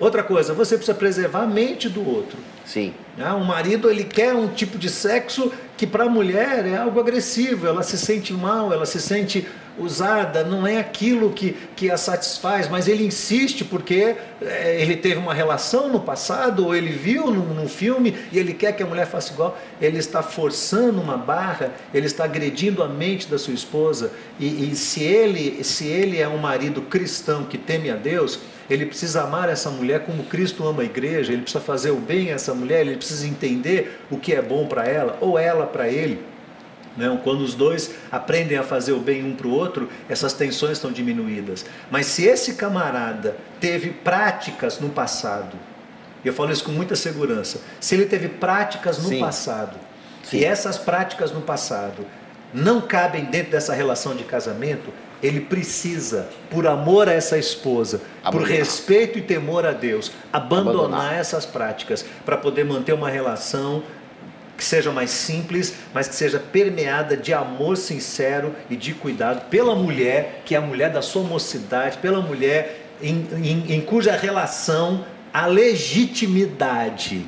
Outra coisa, você precisa preservar a mente do outro. Sim. Ah, um marido ele quer um tipo de sexo que para a mulher é algo agressivo, ela se sente mal, ela se sente usada não é aquilo que, que a satisfaz, mas ele insiste porque é, ele teve uma relação no passado, ou ele viu num, num, filme e ele quer que a mulher faça igual. Ele está forçando uma barra, ele está agredindo a mente da sua esposa. E, e se, ele, se ele é um marido cristão que teme a Deus, ele precisa amar essa mulher como Cristo ama a igreja, ele precisa fazer o bem a essa mulher, ele precisa entender o que é bom para ela, ou ela para ele. Não, quando os dois aprendem a fazer o bem um para o outro, essas tensões estão diminuídas. Mas se esse camarada teve práticas no passado, e eu falo isso com muita segurança, se ele teve práticas no Sim. passado, Sim. e essas práticas no passado não cabem dentro dessa relação de casamento, ele precisa, por amor a essa esposa, abandonar. por respeito e temor a Deus, abandonar, abandonar. essas práticas para poder manter uma relação que seja mais simples, mas que seja permeada de amor sincero e de cuidado pela mulher, que é a mulher da sua mocidade, pela mulher em, em, em cuja relação a legitimidade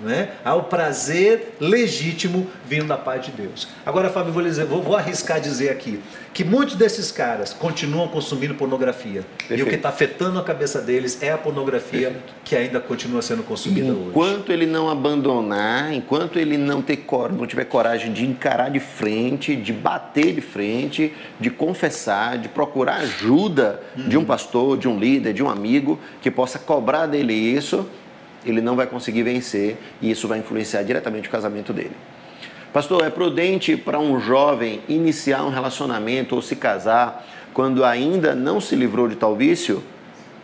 né, ao prazer legítimo vindo da parte de Deus. Agora, Fábio, vou, dizer, vou, vou, arriscar dizer aqui que muitos desses caras continuam consumindo pornografia. Perfeito. E o que está afetando a cabeça deles é a pornografia Perfeito. que ainda continua sendo consumida enquanto hoje. Enquanto ele não abandonar, enquanto ele não, ter, não tiver coragem de encarar de frente, de bater de frente, de confessar, de procurar ajuda uhum. de um pastor, de um líder, de um amigo que possa cobrar dele isso ele não vai conseguir vencer e isso vai influenciar diretamente o casamento dele. Pastor, é prudente para um jovem iniciar um relacionamento ou se casar quando ainda não se livrou de tal vício?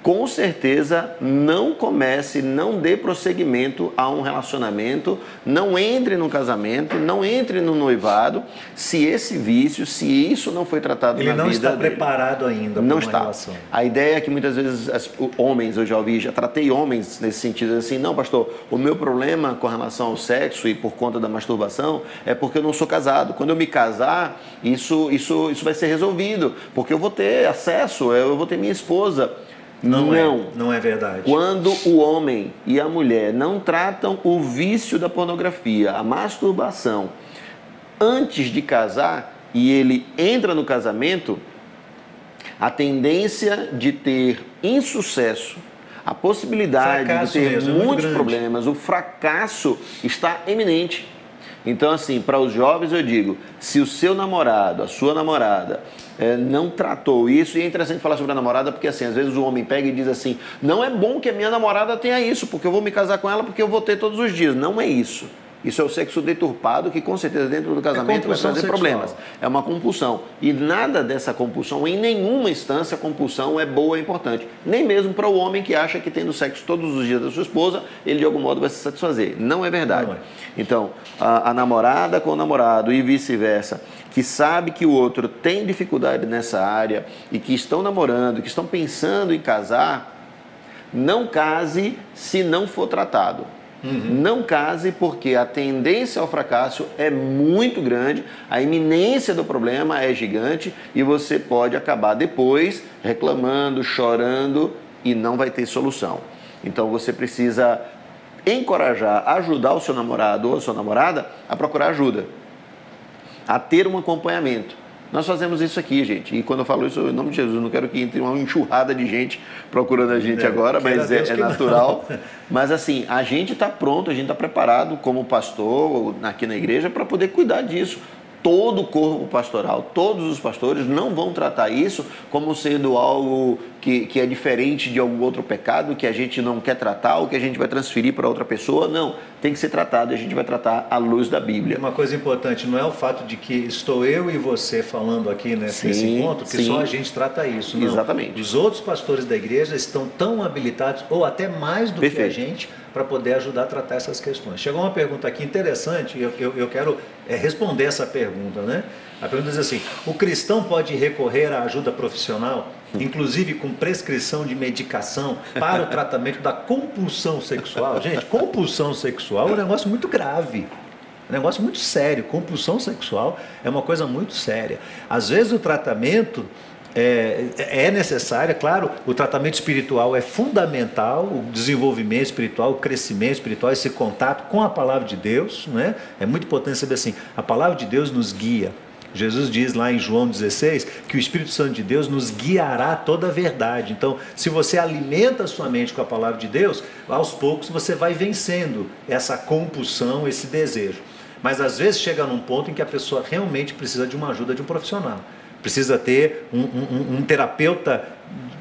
Com certeza não comece, não dê prosseguimento a um relacionamento, não entre no casamento, não entre no noivado, se esse vício, se isso não foi tratado Ele na vida Ele não está preparado ainda não está. Relação. A ideia é que muitas vezes as, homens, eu já ouvi, já tratei homens nesse sentido assim, não pastor, o meu problema com relação ao sexo e por conta da masturbação é porque eu não sou casado. Quando eu me casar, isso, isso, isso vai ser resolvido, porque eu vou ter acesso, eu vou ter minha esposa. Não, não, é, não é verdade. Quando o homem e a mulher não tratam o vício da pornografia, a masturbação, antes de casar e ele entra no casamento, a tendência de ter insucesso, a possibilidade fracasso de ter mesmo, é muitos problemas, o fracasso está eminente. Então, assim, para os jovens eu digo: se o seu namorado, a sua namorada, é, não tratou isso, e é interessante falar sobre a namorada, porque assim, às vezes o homem pega e diz assim: não é bom que a minha namorada tenha isso, porque eu vou me casar com ela porque eu vou ter todos os dias. Não é isso. Isso é o sexo deturpado que, com certeza, dentro do é casamento é vai trazer sexual. problemas. É uma compulsão. E nada dessa compulsão, em nenhuma instância, a compulsão é boa, é importante. Nem mesmo para o homem que acha que tendo sexo todos os dias da sua esposa, ele de algum modo vai se satisfazer. Não é verdade. Não é. Então, a, a namorada com o namorado e vice-versa, que sabe que o outro tem dificuldade nessa área e que estão namorando, que estão pensando em casar, não case se não for tratado. Uhum. Não case porque a tendência ao fracasso é muito grande, a iminência do problema é gigante e você pode acabar depois reclamando, chorando e não vai ter solução. Então você precisa encorajar, ajudar o seu namorado ou a sua namorada a procurar ajuda, a ter um acompanhamento. Nós fazemos isso aqui, gente. E quando eu falo isso, em nome de Jesus, não quero que entre uma enxurrada de gente procurando a gente é, agora, mas é, é natural. (laughs) Mas assim, a gente está pronto, a gente está preparado como pastor aqui na igreja para poder cuidar disso todo o corpo pastoral, todos os pastores não vão tratar isso como sendo algo que, que é diferente de algum outro pecado que a gente não quer tratar ou que a gente vai transferir para outra pessoa. Não, tem que ser tratado e a gente vai tratar à luz da Bíblia. Uma coisa importante, não é o fato de que estou eu e você falando aqui nesse sim, encontro que sim. só a gente trata isso. Não. Exatamente. Os outros pastores da igreja estão tão habilitados, ou até mais do Perfeito. que a gente, para poder ajudar a tratar essas questões. Chegou uma pergunta aqui interessante, eu, eu, eu quero é, responder essa pergunta. Né? A pergunta diz assim: o cristão pode recorrer à ajuda profissional, inclusive com prescrição de medicação, para o tratamento da compulsão sexual? Gente, compulsão sexual é um negócio muito grave. É um negócio muito sério. Compulsão sexual é uma coisa muito séria. Às vezes o tratamento é, é necessária, claro, o tratamento espiritual é fundamental, o desenvolvimento espiritual, o crescimento espiritual, esse contato com a palavra de Deus, né? é muito importante saber assim, a palavra de Deus nos guia, Jesus diz lá em João 16 que o Espírito Santo de Deus nos guiará toda a verdade. Então, se você alimenta a sua mente com a palavra de Deus, aos poucos você vai vencendo essa compulsão, esse desejo. Mas às vezes chega num ponto em que a pessoa realmente precisa de uma ajuda de um profissional. Precisa ter um, um, um terapeuta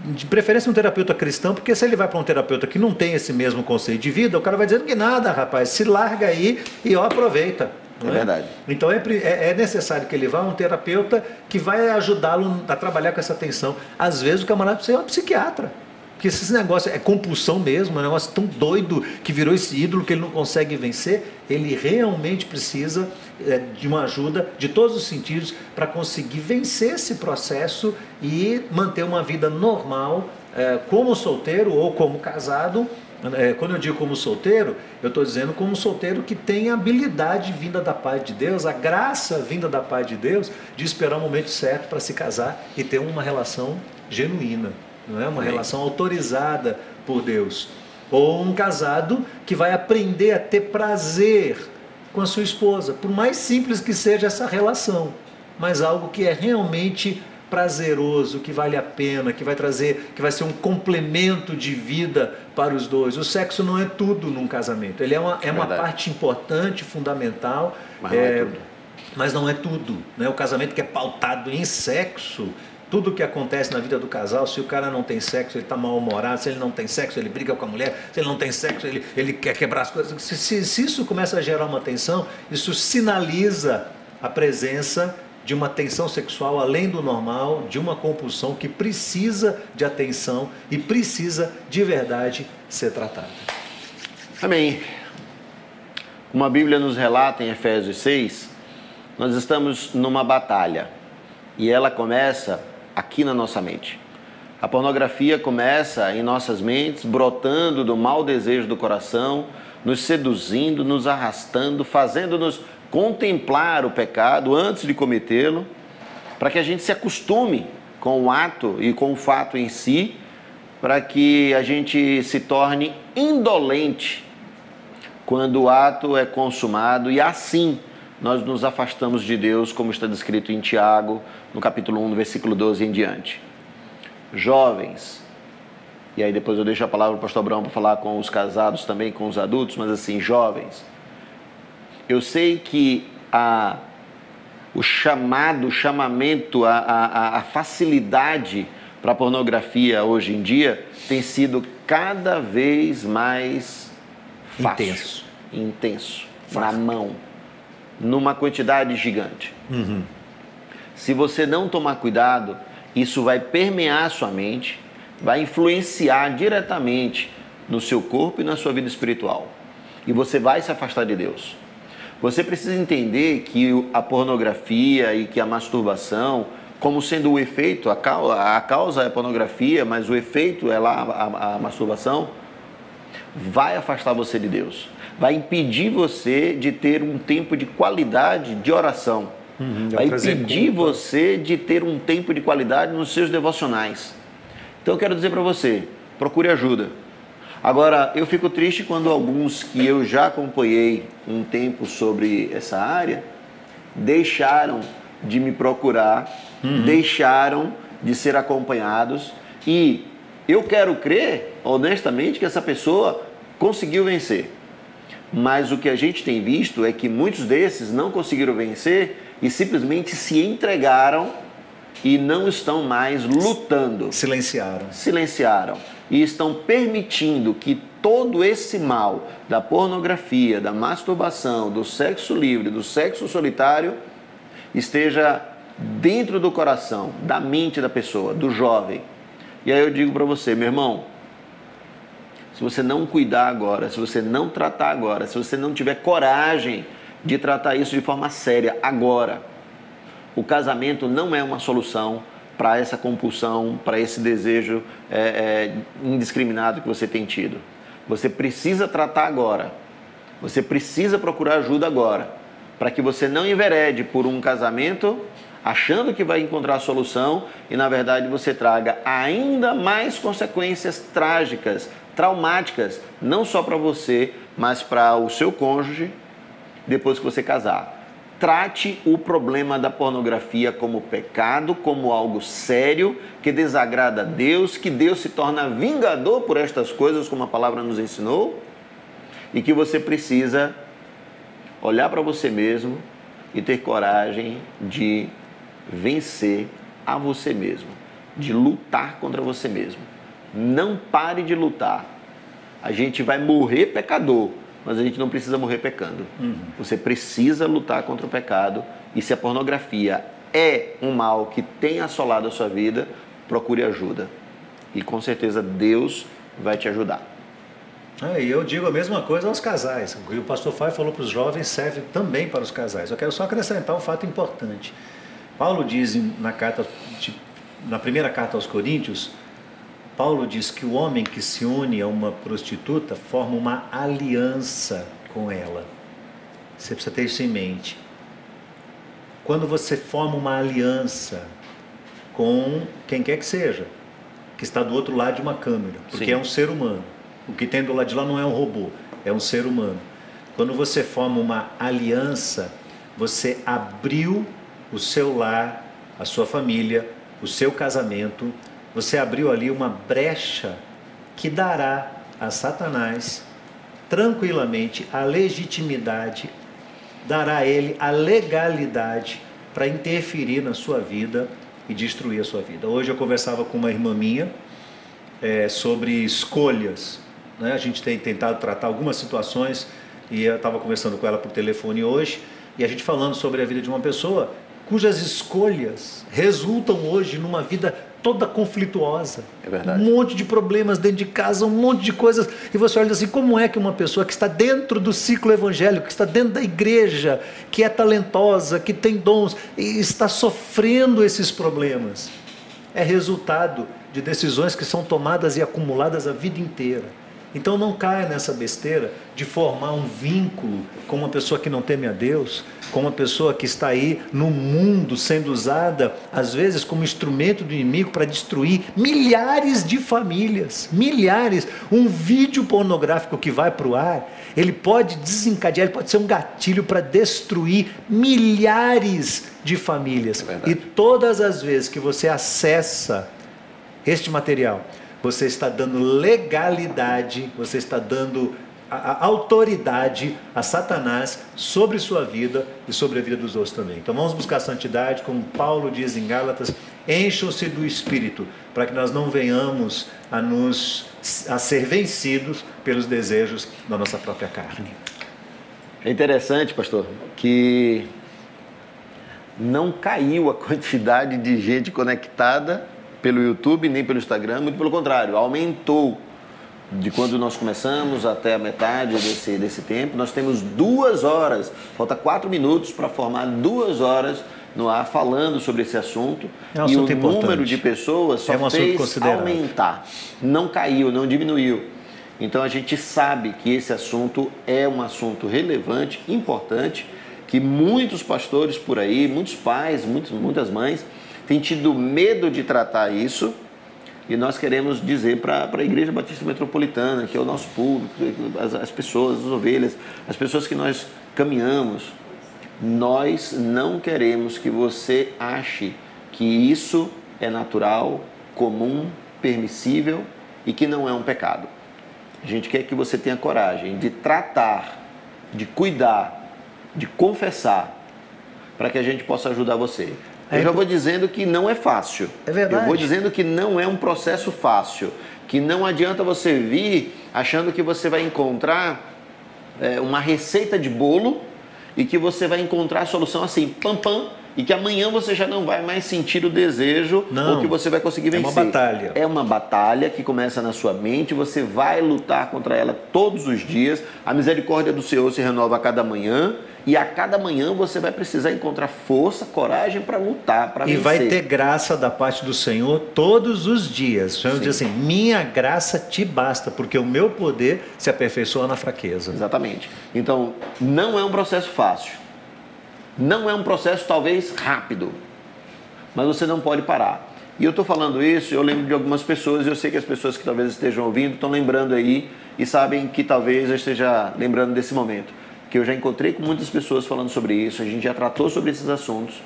de preferência um terapeuta cristão, porque se ele vai para um terapeuta que não tem esse mesmo conceito de vida, o cara vai dizendo que nada, rapaz, se larga aí e ó, aproveita. É, é verdade. Então é, é, é, necessário que ele vá a um terapeuta que vai ajudá-lo a trabalhar com essa tensão. Às vezes o camarada precisa ser um psiquiatra. Porque esse negócio é compulsão mesmo, é um negócio tão doido que virou esse ídolo que ele não consegue vencer. Ele realmente precisa de uma ajuda de todos os sentidos para conseguir vencer esse processo e manter uma vida normal, é, como solteiro ou como casado. É, quando eu digo como solteiro, eu estou dizendo como solteiro que tem a habilidade vinda da paz de Deus, a graça vinda da paz de Deus, de esperar o momento certo para se casar e ter uma relação genuína não é uma Amém. relação autorizada por Deus. Ou um casado que vai aprender a ter prazer com a sua esposa, por mais simples que seja essa relação, mas algo que é realmente prazeroso, que vale a pena, que vai trazer, que vai ser um complemento de vida para os dois. O sexo não é tudo num casamento, ele é uma, é uma parte importante, fundamental, mas, é, não é mas não é tudo. Né? O casamento que é pautado em sexo, tudo que acontece na vida do casal, se o cara não tem sexo, ele está mal-humorado, se ele não tem sexo, ele briga com a mulher, se ele não tem sexo, ele, ele quer quebrar as coisas. Se, se, se isso começa a gerar uma tensão, isso sinaliza a presença de uma tensão sexual além do normal, de uma compulsão que precisa de atenção e precisa de verdade ser tratada. Amém. Como a Bíblia nos relata em Efésios 6, nós estamos numa batalha e ela começa aqui na nossa mente. A pornografia começa em nossas mentes, brotando do mau desejo do coração, nos seduzindo, nos arrastando, fazendo-nos contemplar o pecado antes de cometê-lo, para que a gente se acostume com o ato e com o fato em si, para que a gente se torne indolente quando o ato é consumado e assim nós nos afastamos de Deus, como está descrito em Tiago, no capítulo 1, no versículo 12 em diante. Jovens, e aí depois eu deixo a palavra para o pastor Abraão para falar com os casados também, com os adultos, mas assim, jovens, eu sei que a, o chamado, o chamamento, a, a, a facilidade para a pornografia hoje em dia tem sido cada vez mais fácil, intenso, intenso na mão numa quantidade gigante. Uhum. Se você não tomar cuidado, isso vai permear a sua mente, vai influenciar diretamente no seu corpo e na sua vida espiritual. E você vai se afastar de Deus. Você precisa entender que a pornografia e que a masturbação, como sendo o efeito, a causa, a causa é a pornografia, mas o efeito é lá a, a masturbação, vai afastar você de Deus vai impedir você de ter um tempo de qualidade de oração. Uhum, vai impedir culpa. você de ter um tempo de qualidade nos seus devocionais. Então eu quero dizer para você, procure ajuda. Agora, eu fico triste quando alguns que eu já acompanhei um tempo sobre essa área deixaram de me procurar, uhum. deixaram de ser acompanhados e eu quero crer, honestamente, que essa pessoa conseguiu vencer. Mas o que a gente tem visto é que muitos desses não conseguiram vencer e simplesmente se entregaram e não estão mais lutando. Silenciaram. Silenciaram. E estão permitindo que todo esse mal da pornografia, da masturbação, do sexo livre, do sexo solitário esteja dentro do coração, da mente da pessoa, do jovem. E aí eu digo para você, meu irmão, se você não cuidar agora, se você não tratar agora, se você não tiver coragem de tratar isso de forma séria agora, o casamento não é uma solução para essa compulsão, para esse desejo é, é, indiscriminado que você tem tido. Você precisa tratar agora. Você precisa procurar ajuda agora, para que você não enverede por um casamento achando que vai encontrar a solução e na verdade você traga ainda mais consequências trágicas traumáticas, não só para você, mas para o seu cônjuge depois que você casar. trate o problema da pornografia como pecado, como algo sério, que desagrada a Deus, que Deus se torna vingador por estas coisas, como a palavra nos ensinou, e que você precisa olhar para você mesmo e ter coragem de vencer a você mesmo, de lutar contra você mesmo. Não pare de lutar. A gente vai morrer pecador, mas a gente não precisa morrer pecando. Uhum. Você precisa lutar contra o pecado e se a pornografia é um mal que tem assolado a sua vida, procure ajuda. E com certeza Deus vai te ajudar. Ah, e eu digo a mesma coisa aos casais. O que o pastor Fábio falou para os jovens serve também para os casais. Eu quero só acrescentar um fato importante. Paulo diz na, carta, na primeira carta aos Coríntios, Paulo diz que o homem que se une a uma prostituta forma uma aliança com ela. Você precisa ter isso em mente. Quando você forma uma aliança com quem quer que seja, que está do outro lado de uma câmera, porque Sim. é um ser humano. O que tem do lado de lá não é um robô, é um ser humano. Quando você forma uma aliança, você abriu o seu lar, a sua família, o seu casamento, você abriu ali uma brecha que dará a Satanás tranquilamente a legitimidade, dará a ele a legalidade para interferir na sua vida e destruir a sua vida. Hoje eu conversava com uma irmã minha é, sobre escolhas. Né? A gente tem tentado tratar algumas situações e eu estava conversando com ela por telefone hoje e a gente falando sobre a vida de uma pessoa cujas escolhas resultam hoje numa vida toda conflituosa. É verdade. Um monte de problemas dentro de casa, um monte de coisas. E você olha assim: como é que uma pessoa que está dentro do ciclo evangélico, que está dentro da igreja, que é talentosa, que tem dons, está sofrendo esses problemas? É resultado de decisões que são tomadas e acumuladas a vida inteira. Então não caia nessa besteira de formar um vínculo com uma pessoa que não teme a Deus, com uma pessoa que está aí no mundo sendo usada, às vezes, como instrumento do inimigo para destruir milhares de famílias. Milhares. Um vídeo pornográfico que vai para o ar, ele pode desencadear, ele pode ser um gatilho para destruir milhares de famílias. É e todas as vezes que você acessa este material, você está dando legalidade, você está dando a, a autoridade a Satanás sobre sua vida e sobre a vida dos outros também. Então vamos buscar santidade, como Paulo diz em Gálatas, encham-se do Espírito, para que nós não venhamos a nos a ser vencidos pelos desejos da nossa própria carne. É interessante, pastor, que não caiu a quantidade de gente conectada pelo YouTube nem pelo Instagram, muito pelo contrário, aumentou de quando nós começamos até a metade desse, desse tempo. Nós temos duas horas, falta quatro minutos para formar duas horas no ar falando sobre esse assunto. É um e assunto o importante. número de pessoas só é um fez aumentar, não caiu, não diminuiu. Então a gente sabe que esse assunto é um assunto relevante, importante, que muitos pastores por aí, muitos pais, muitos, muitas mães tem tido medo de tratar isso e nós queremos dizer para a Igreja Batista Metropolitana, que é o nosso público, as, as pessoas, as ovelhas, as pessoas que nós caminhamos, nós não queremos que você ache que isso é natural, comum, permissível e que não é um pecado. A gente quer que você tenha coragem de tratar, de cuidar, de confessar, para que a gente possa ajudar você. Eu é já vou dizendo que não é fácil. É verdade. Eu vou dizendo que não é um processo fácil. Que não adianta você vir achando que você vai encontrar é, uma receita de bolo e que você vai encontrar a solução assim, pam pam, e que amanhã você já não vai mais sentir o desejo não, ou que você vai conseguir vencer. É uma batalha. É uma batalha que começa na sua mente, você vai lutar contra ela todos os dias. A misericórdia do Senhor se renova a cada manhã e a cada manhã você vai precisar encontrar força, coragem para lutar, para vencer. E vai ter graça da parte do Senhor todos os dias. O Senhor Sim. diz assim: minha graça te basta, porque o meu poder se aperfeiçoa na fraqueza. Exatamente. Então, não é um processo fácil. Não é um processo talvez rápido. Mas você não pode parar. E eu estou falando isso, eu lembro de algumas pessoas, eu sei que as pessoas que talvez estejam ouvindo estão lembrando aí e sabem que talvez eu esteja lembrando desse momento que eu já encontrei com muitas pessoas falando sobre isso, a gente já tratou sobre esses assuntos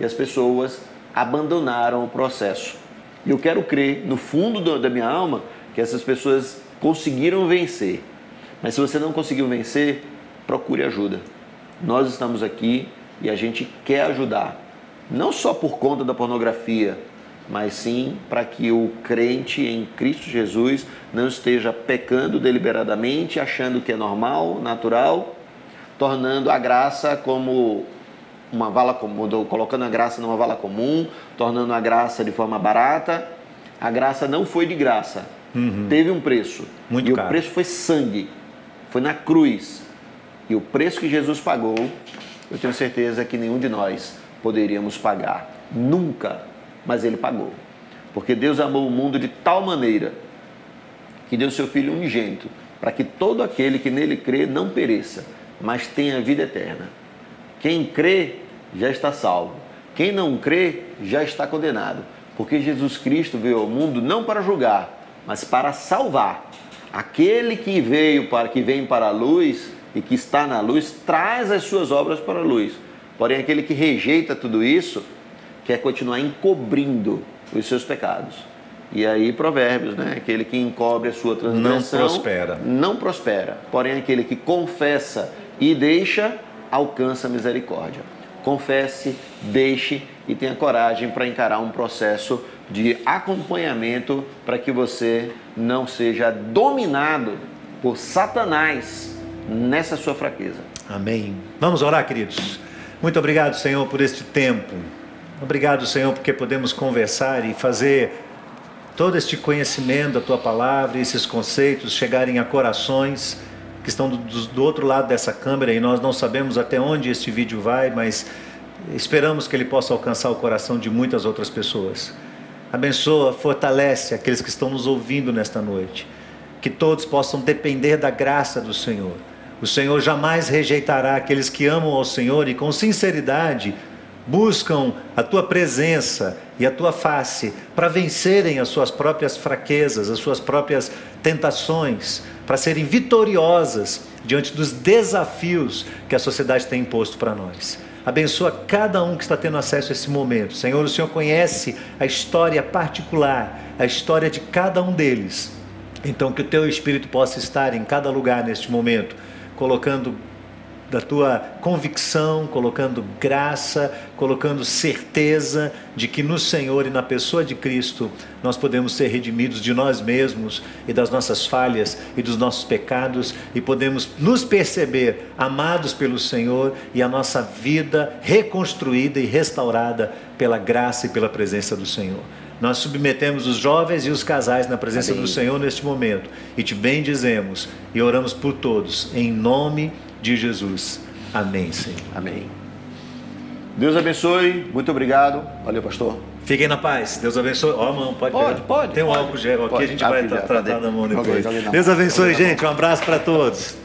e as pessoas abandonaram o processo. E eu quero crer, no fundo do, da minha alma, que essas pessoas conseguiram vencer. Mas se você não conseguiu vencer, procure ajuda. Nós estamos aqui e a gente quer ajudar. Não só por conta da pornografia, mas sim para que o crente em Cristo Jesus não esteja pecando deliberadamente, achando que é normal, natural, tornando a graça como uma vala comum, colocando a graça numa vala comum, tornando a graça de forma barata. A graça não foi de graça, uhum. teve um preço. Muito e caro. o preço foi sangue, foi na cruz. E o preço que Jesus pagou, eu tenho certeza que nenhum de nós poderíamos pagar. Nunca. Mas ele pagou. Porque Deus amou o mundo de tal maneira que deu seu Filho unigênito, para que todo aquele que nele crê não pereça, mas tenha vida eterna. Quem crê já está salvo. Quem não crê já está condenado. Porque Jesus Cristo veio ao mundo não para julgar, mas para salvar. Aquele que veio para que vem para a luz e que está na luz traz as suas obras para a luz. Porém, aquele que rejeita tudo isso quer continuar encobrindo os seus pecados. E aí, Provérbios, né? Aquele que encobre a sua transgressão não prospera. Não prospera. Porém, aquele que confessa e deixa alcança misericórdia. Confesse, deixe e tenha coragem para encarar um processo de acompanhamento para que você não seja dominado por Satanás nessa sua fraqueza. Amém. Vamos orar, queridos. Muito obrigado, Senhor, por este tempo. Obrigado, Senhor, porque podemos conversar e fazer todo este conhecimento da tua palavra esses conceitos chegarem a corações que estão do, do, outro lado dessa câmera e nós não sabemos até onde este vídeo vai, mas esperamos que ele possa alcançar o coração de muitas outras pessoas. Abençoa, fortalece aqueles que estão nos ouvindo nesta noite. Que todos possam depender da graça do Senhor o Senhor jamais rejeitará aqueles que amam ao Senhor e com sinceridade buscam a tua presença e a tua face para vencerem as suas próprias fraquezas, as suas próprias tentações, para serem vitoriosas diante dos desafios que a sociedade tem imposto para nós. Abençoa cada um que está tendo acesso a esse momento. Senhor, o Senhor conhece a história particular, a história de cada um deles. Então, que o teu Espírito possa estar em cada lugar neste momento colocando da tua convicção, colocando graça, colocando certeza de que no Senhor e na pessoa de Cristo nós podemos ser redimidos de nós mesmos e das nossas falhas e dos nossos pecados e podemos nos perceber amados pelo Senhor e a nossa vida reconstruída e restaurada pela graça e pela presença do Senhor. Nós submetemos os jovens e os casais na presença Amém. do Senhor neste momento e te bendizemos e oramos por todos, em nome de Jesus. Amém, Senhor. Amém. Deus abençoe, muito obrigado. Valeu, pastor. Fiquem na paz. Deus abençoe. Ó, oh, mão, pode Pode, pegar. pode. Tem um pode, álcool gel aqui, a gente vai tratar na mão depois. Deus abençoe, gente. Um abraço para todos.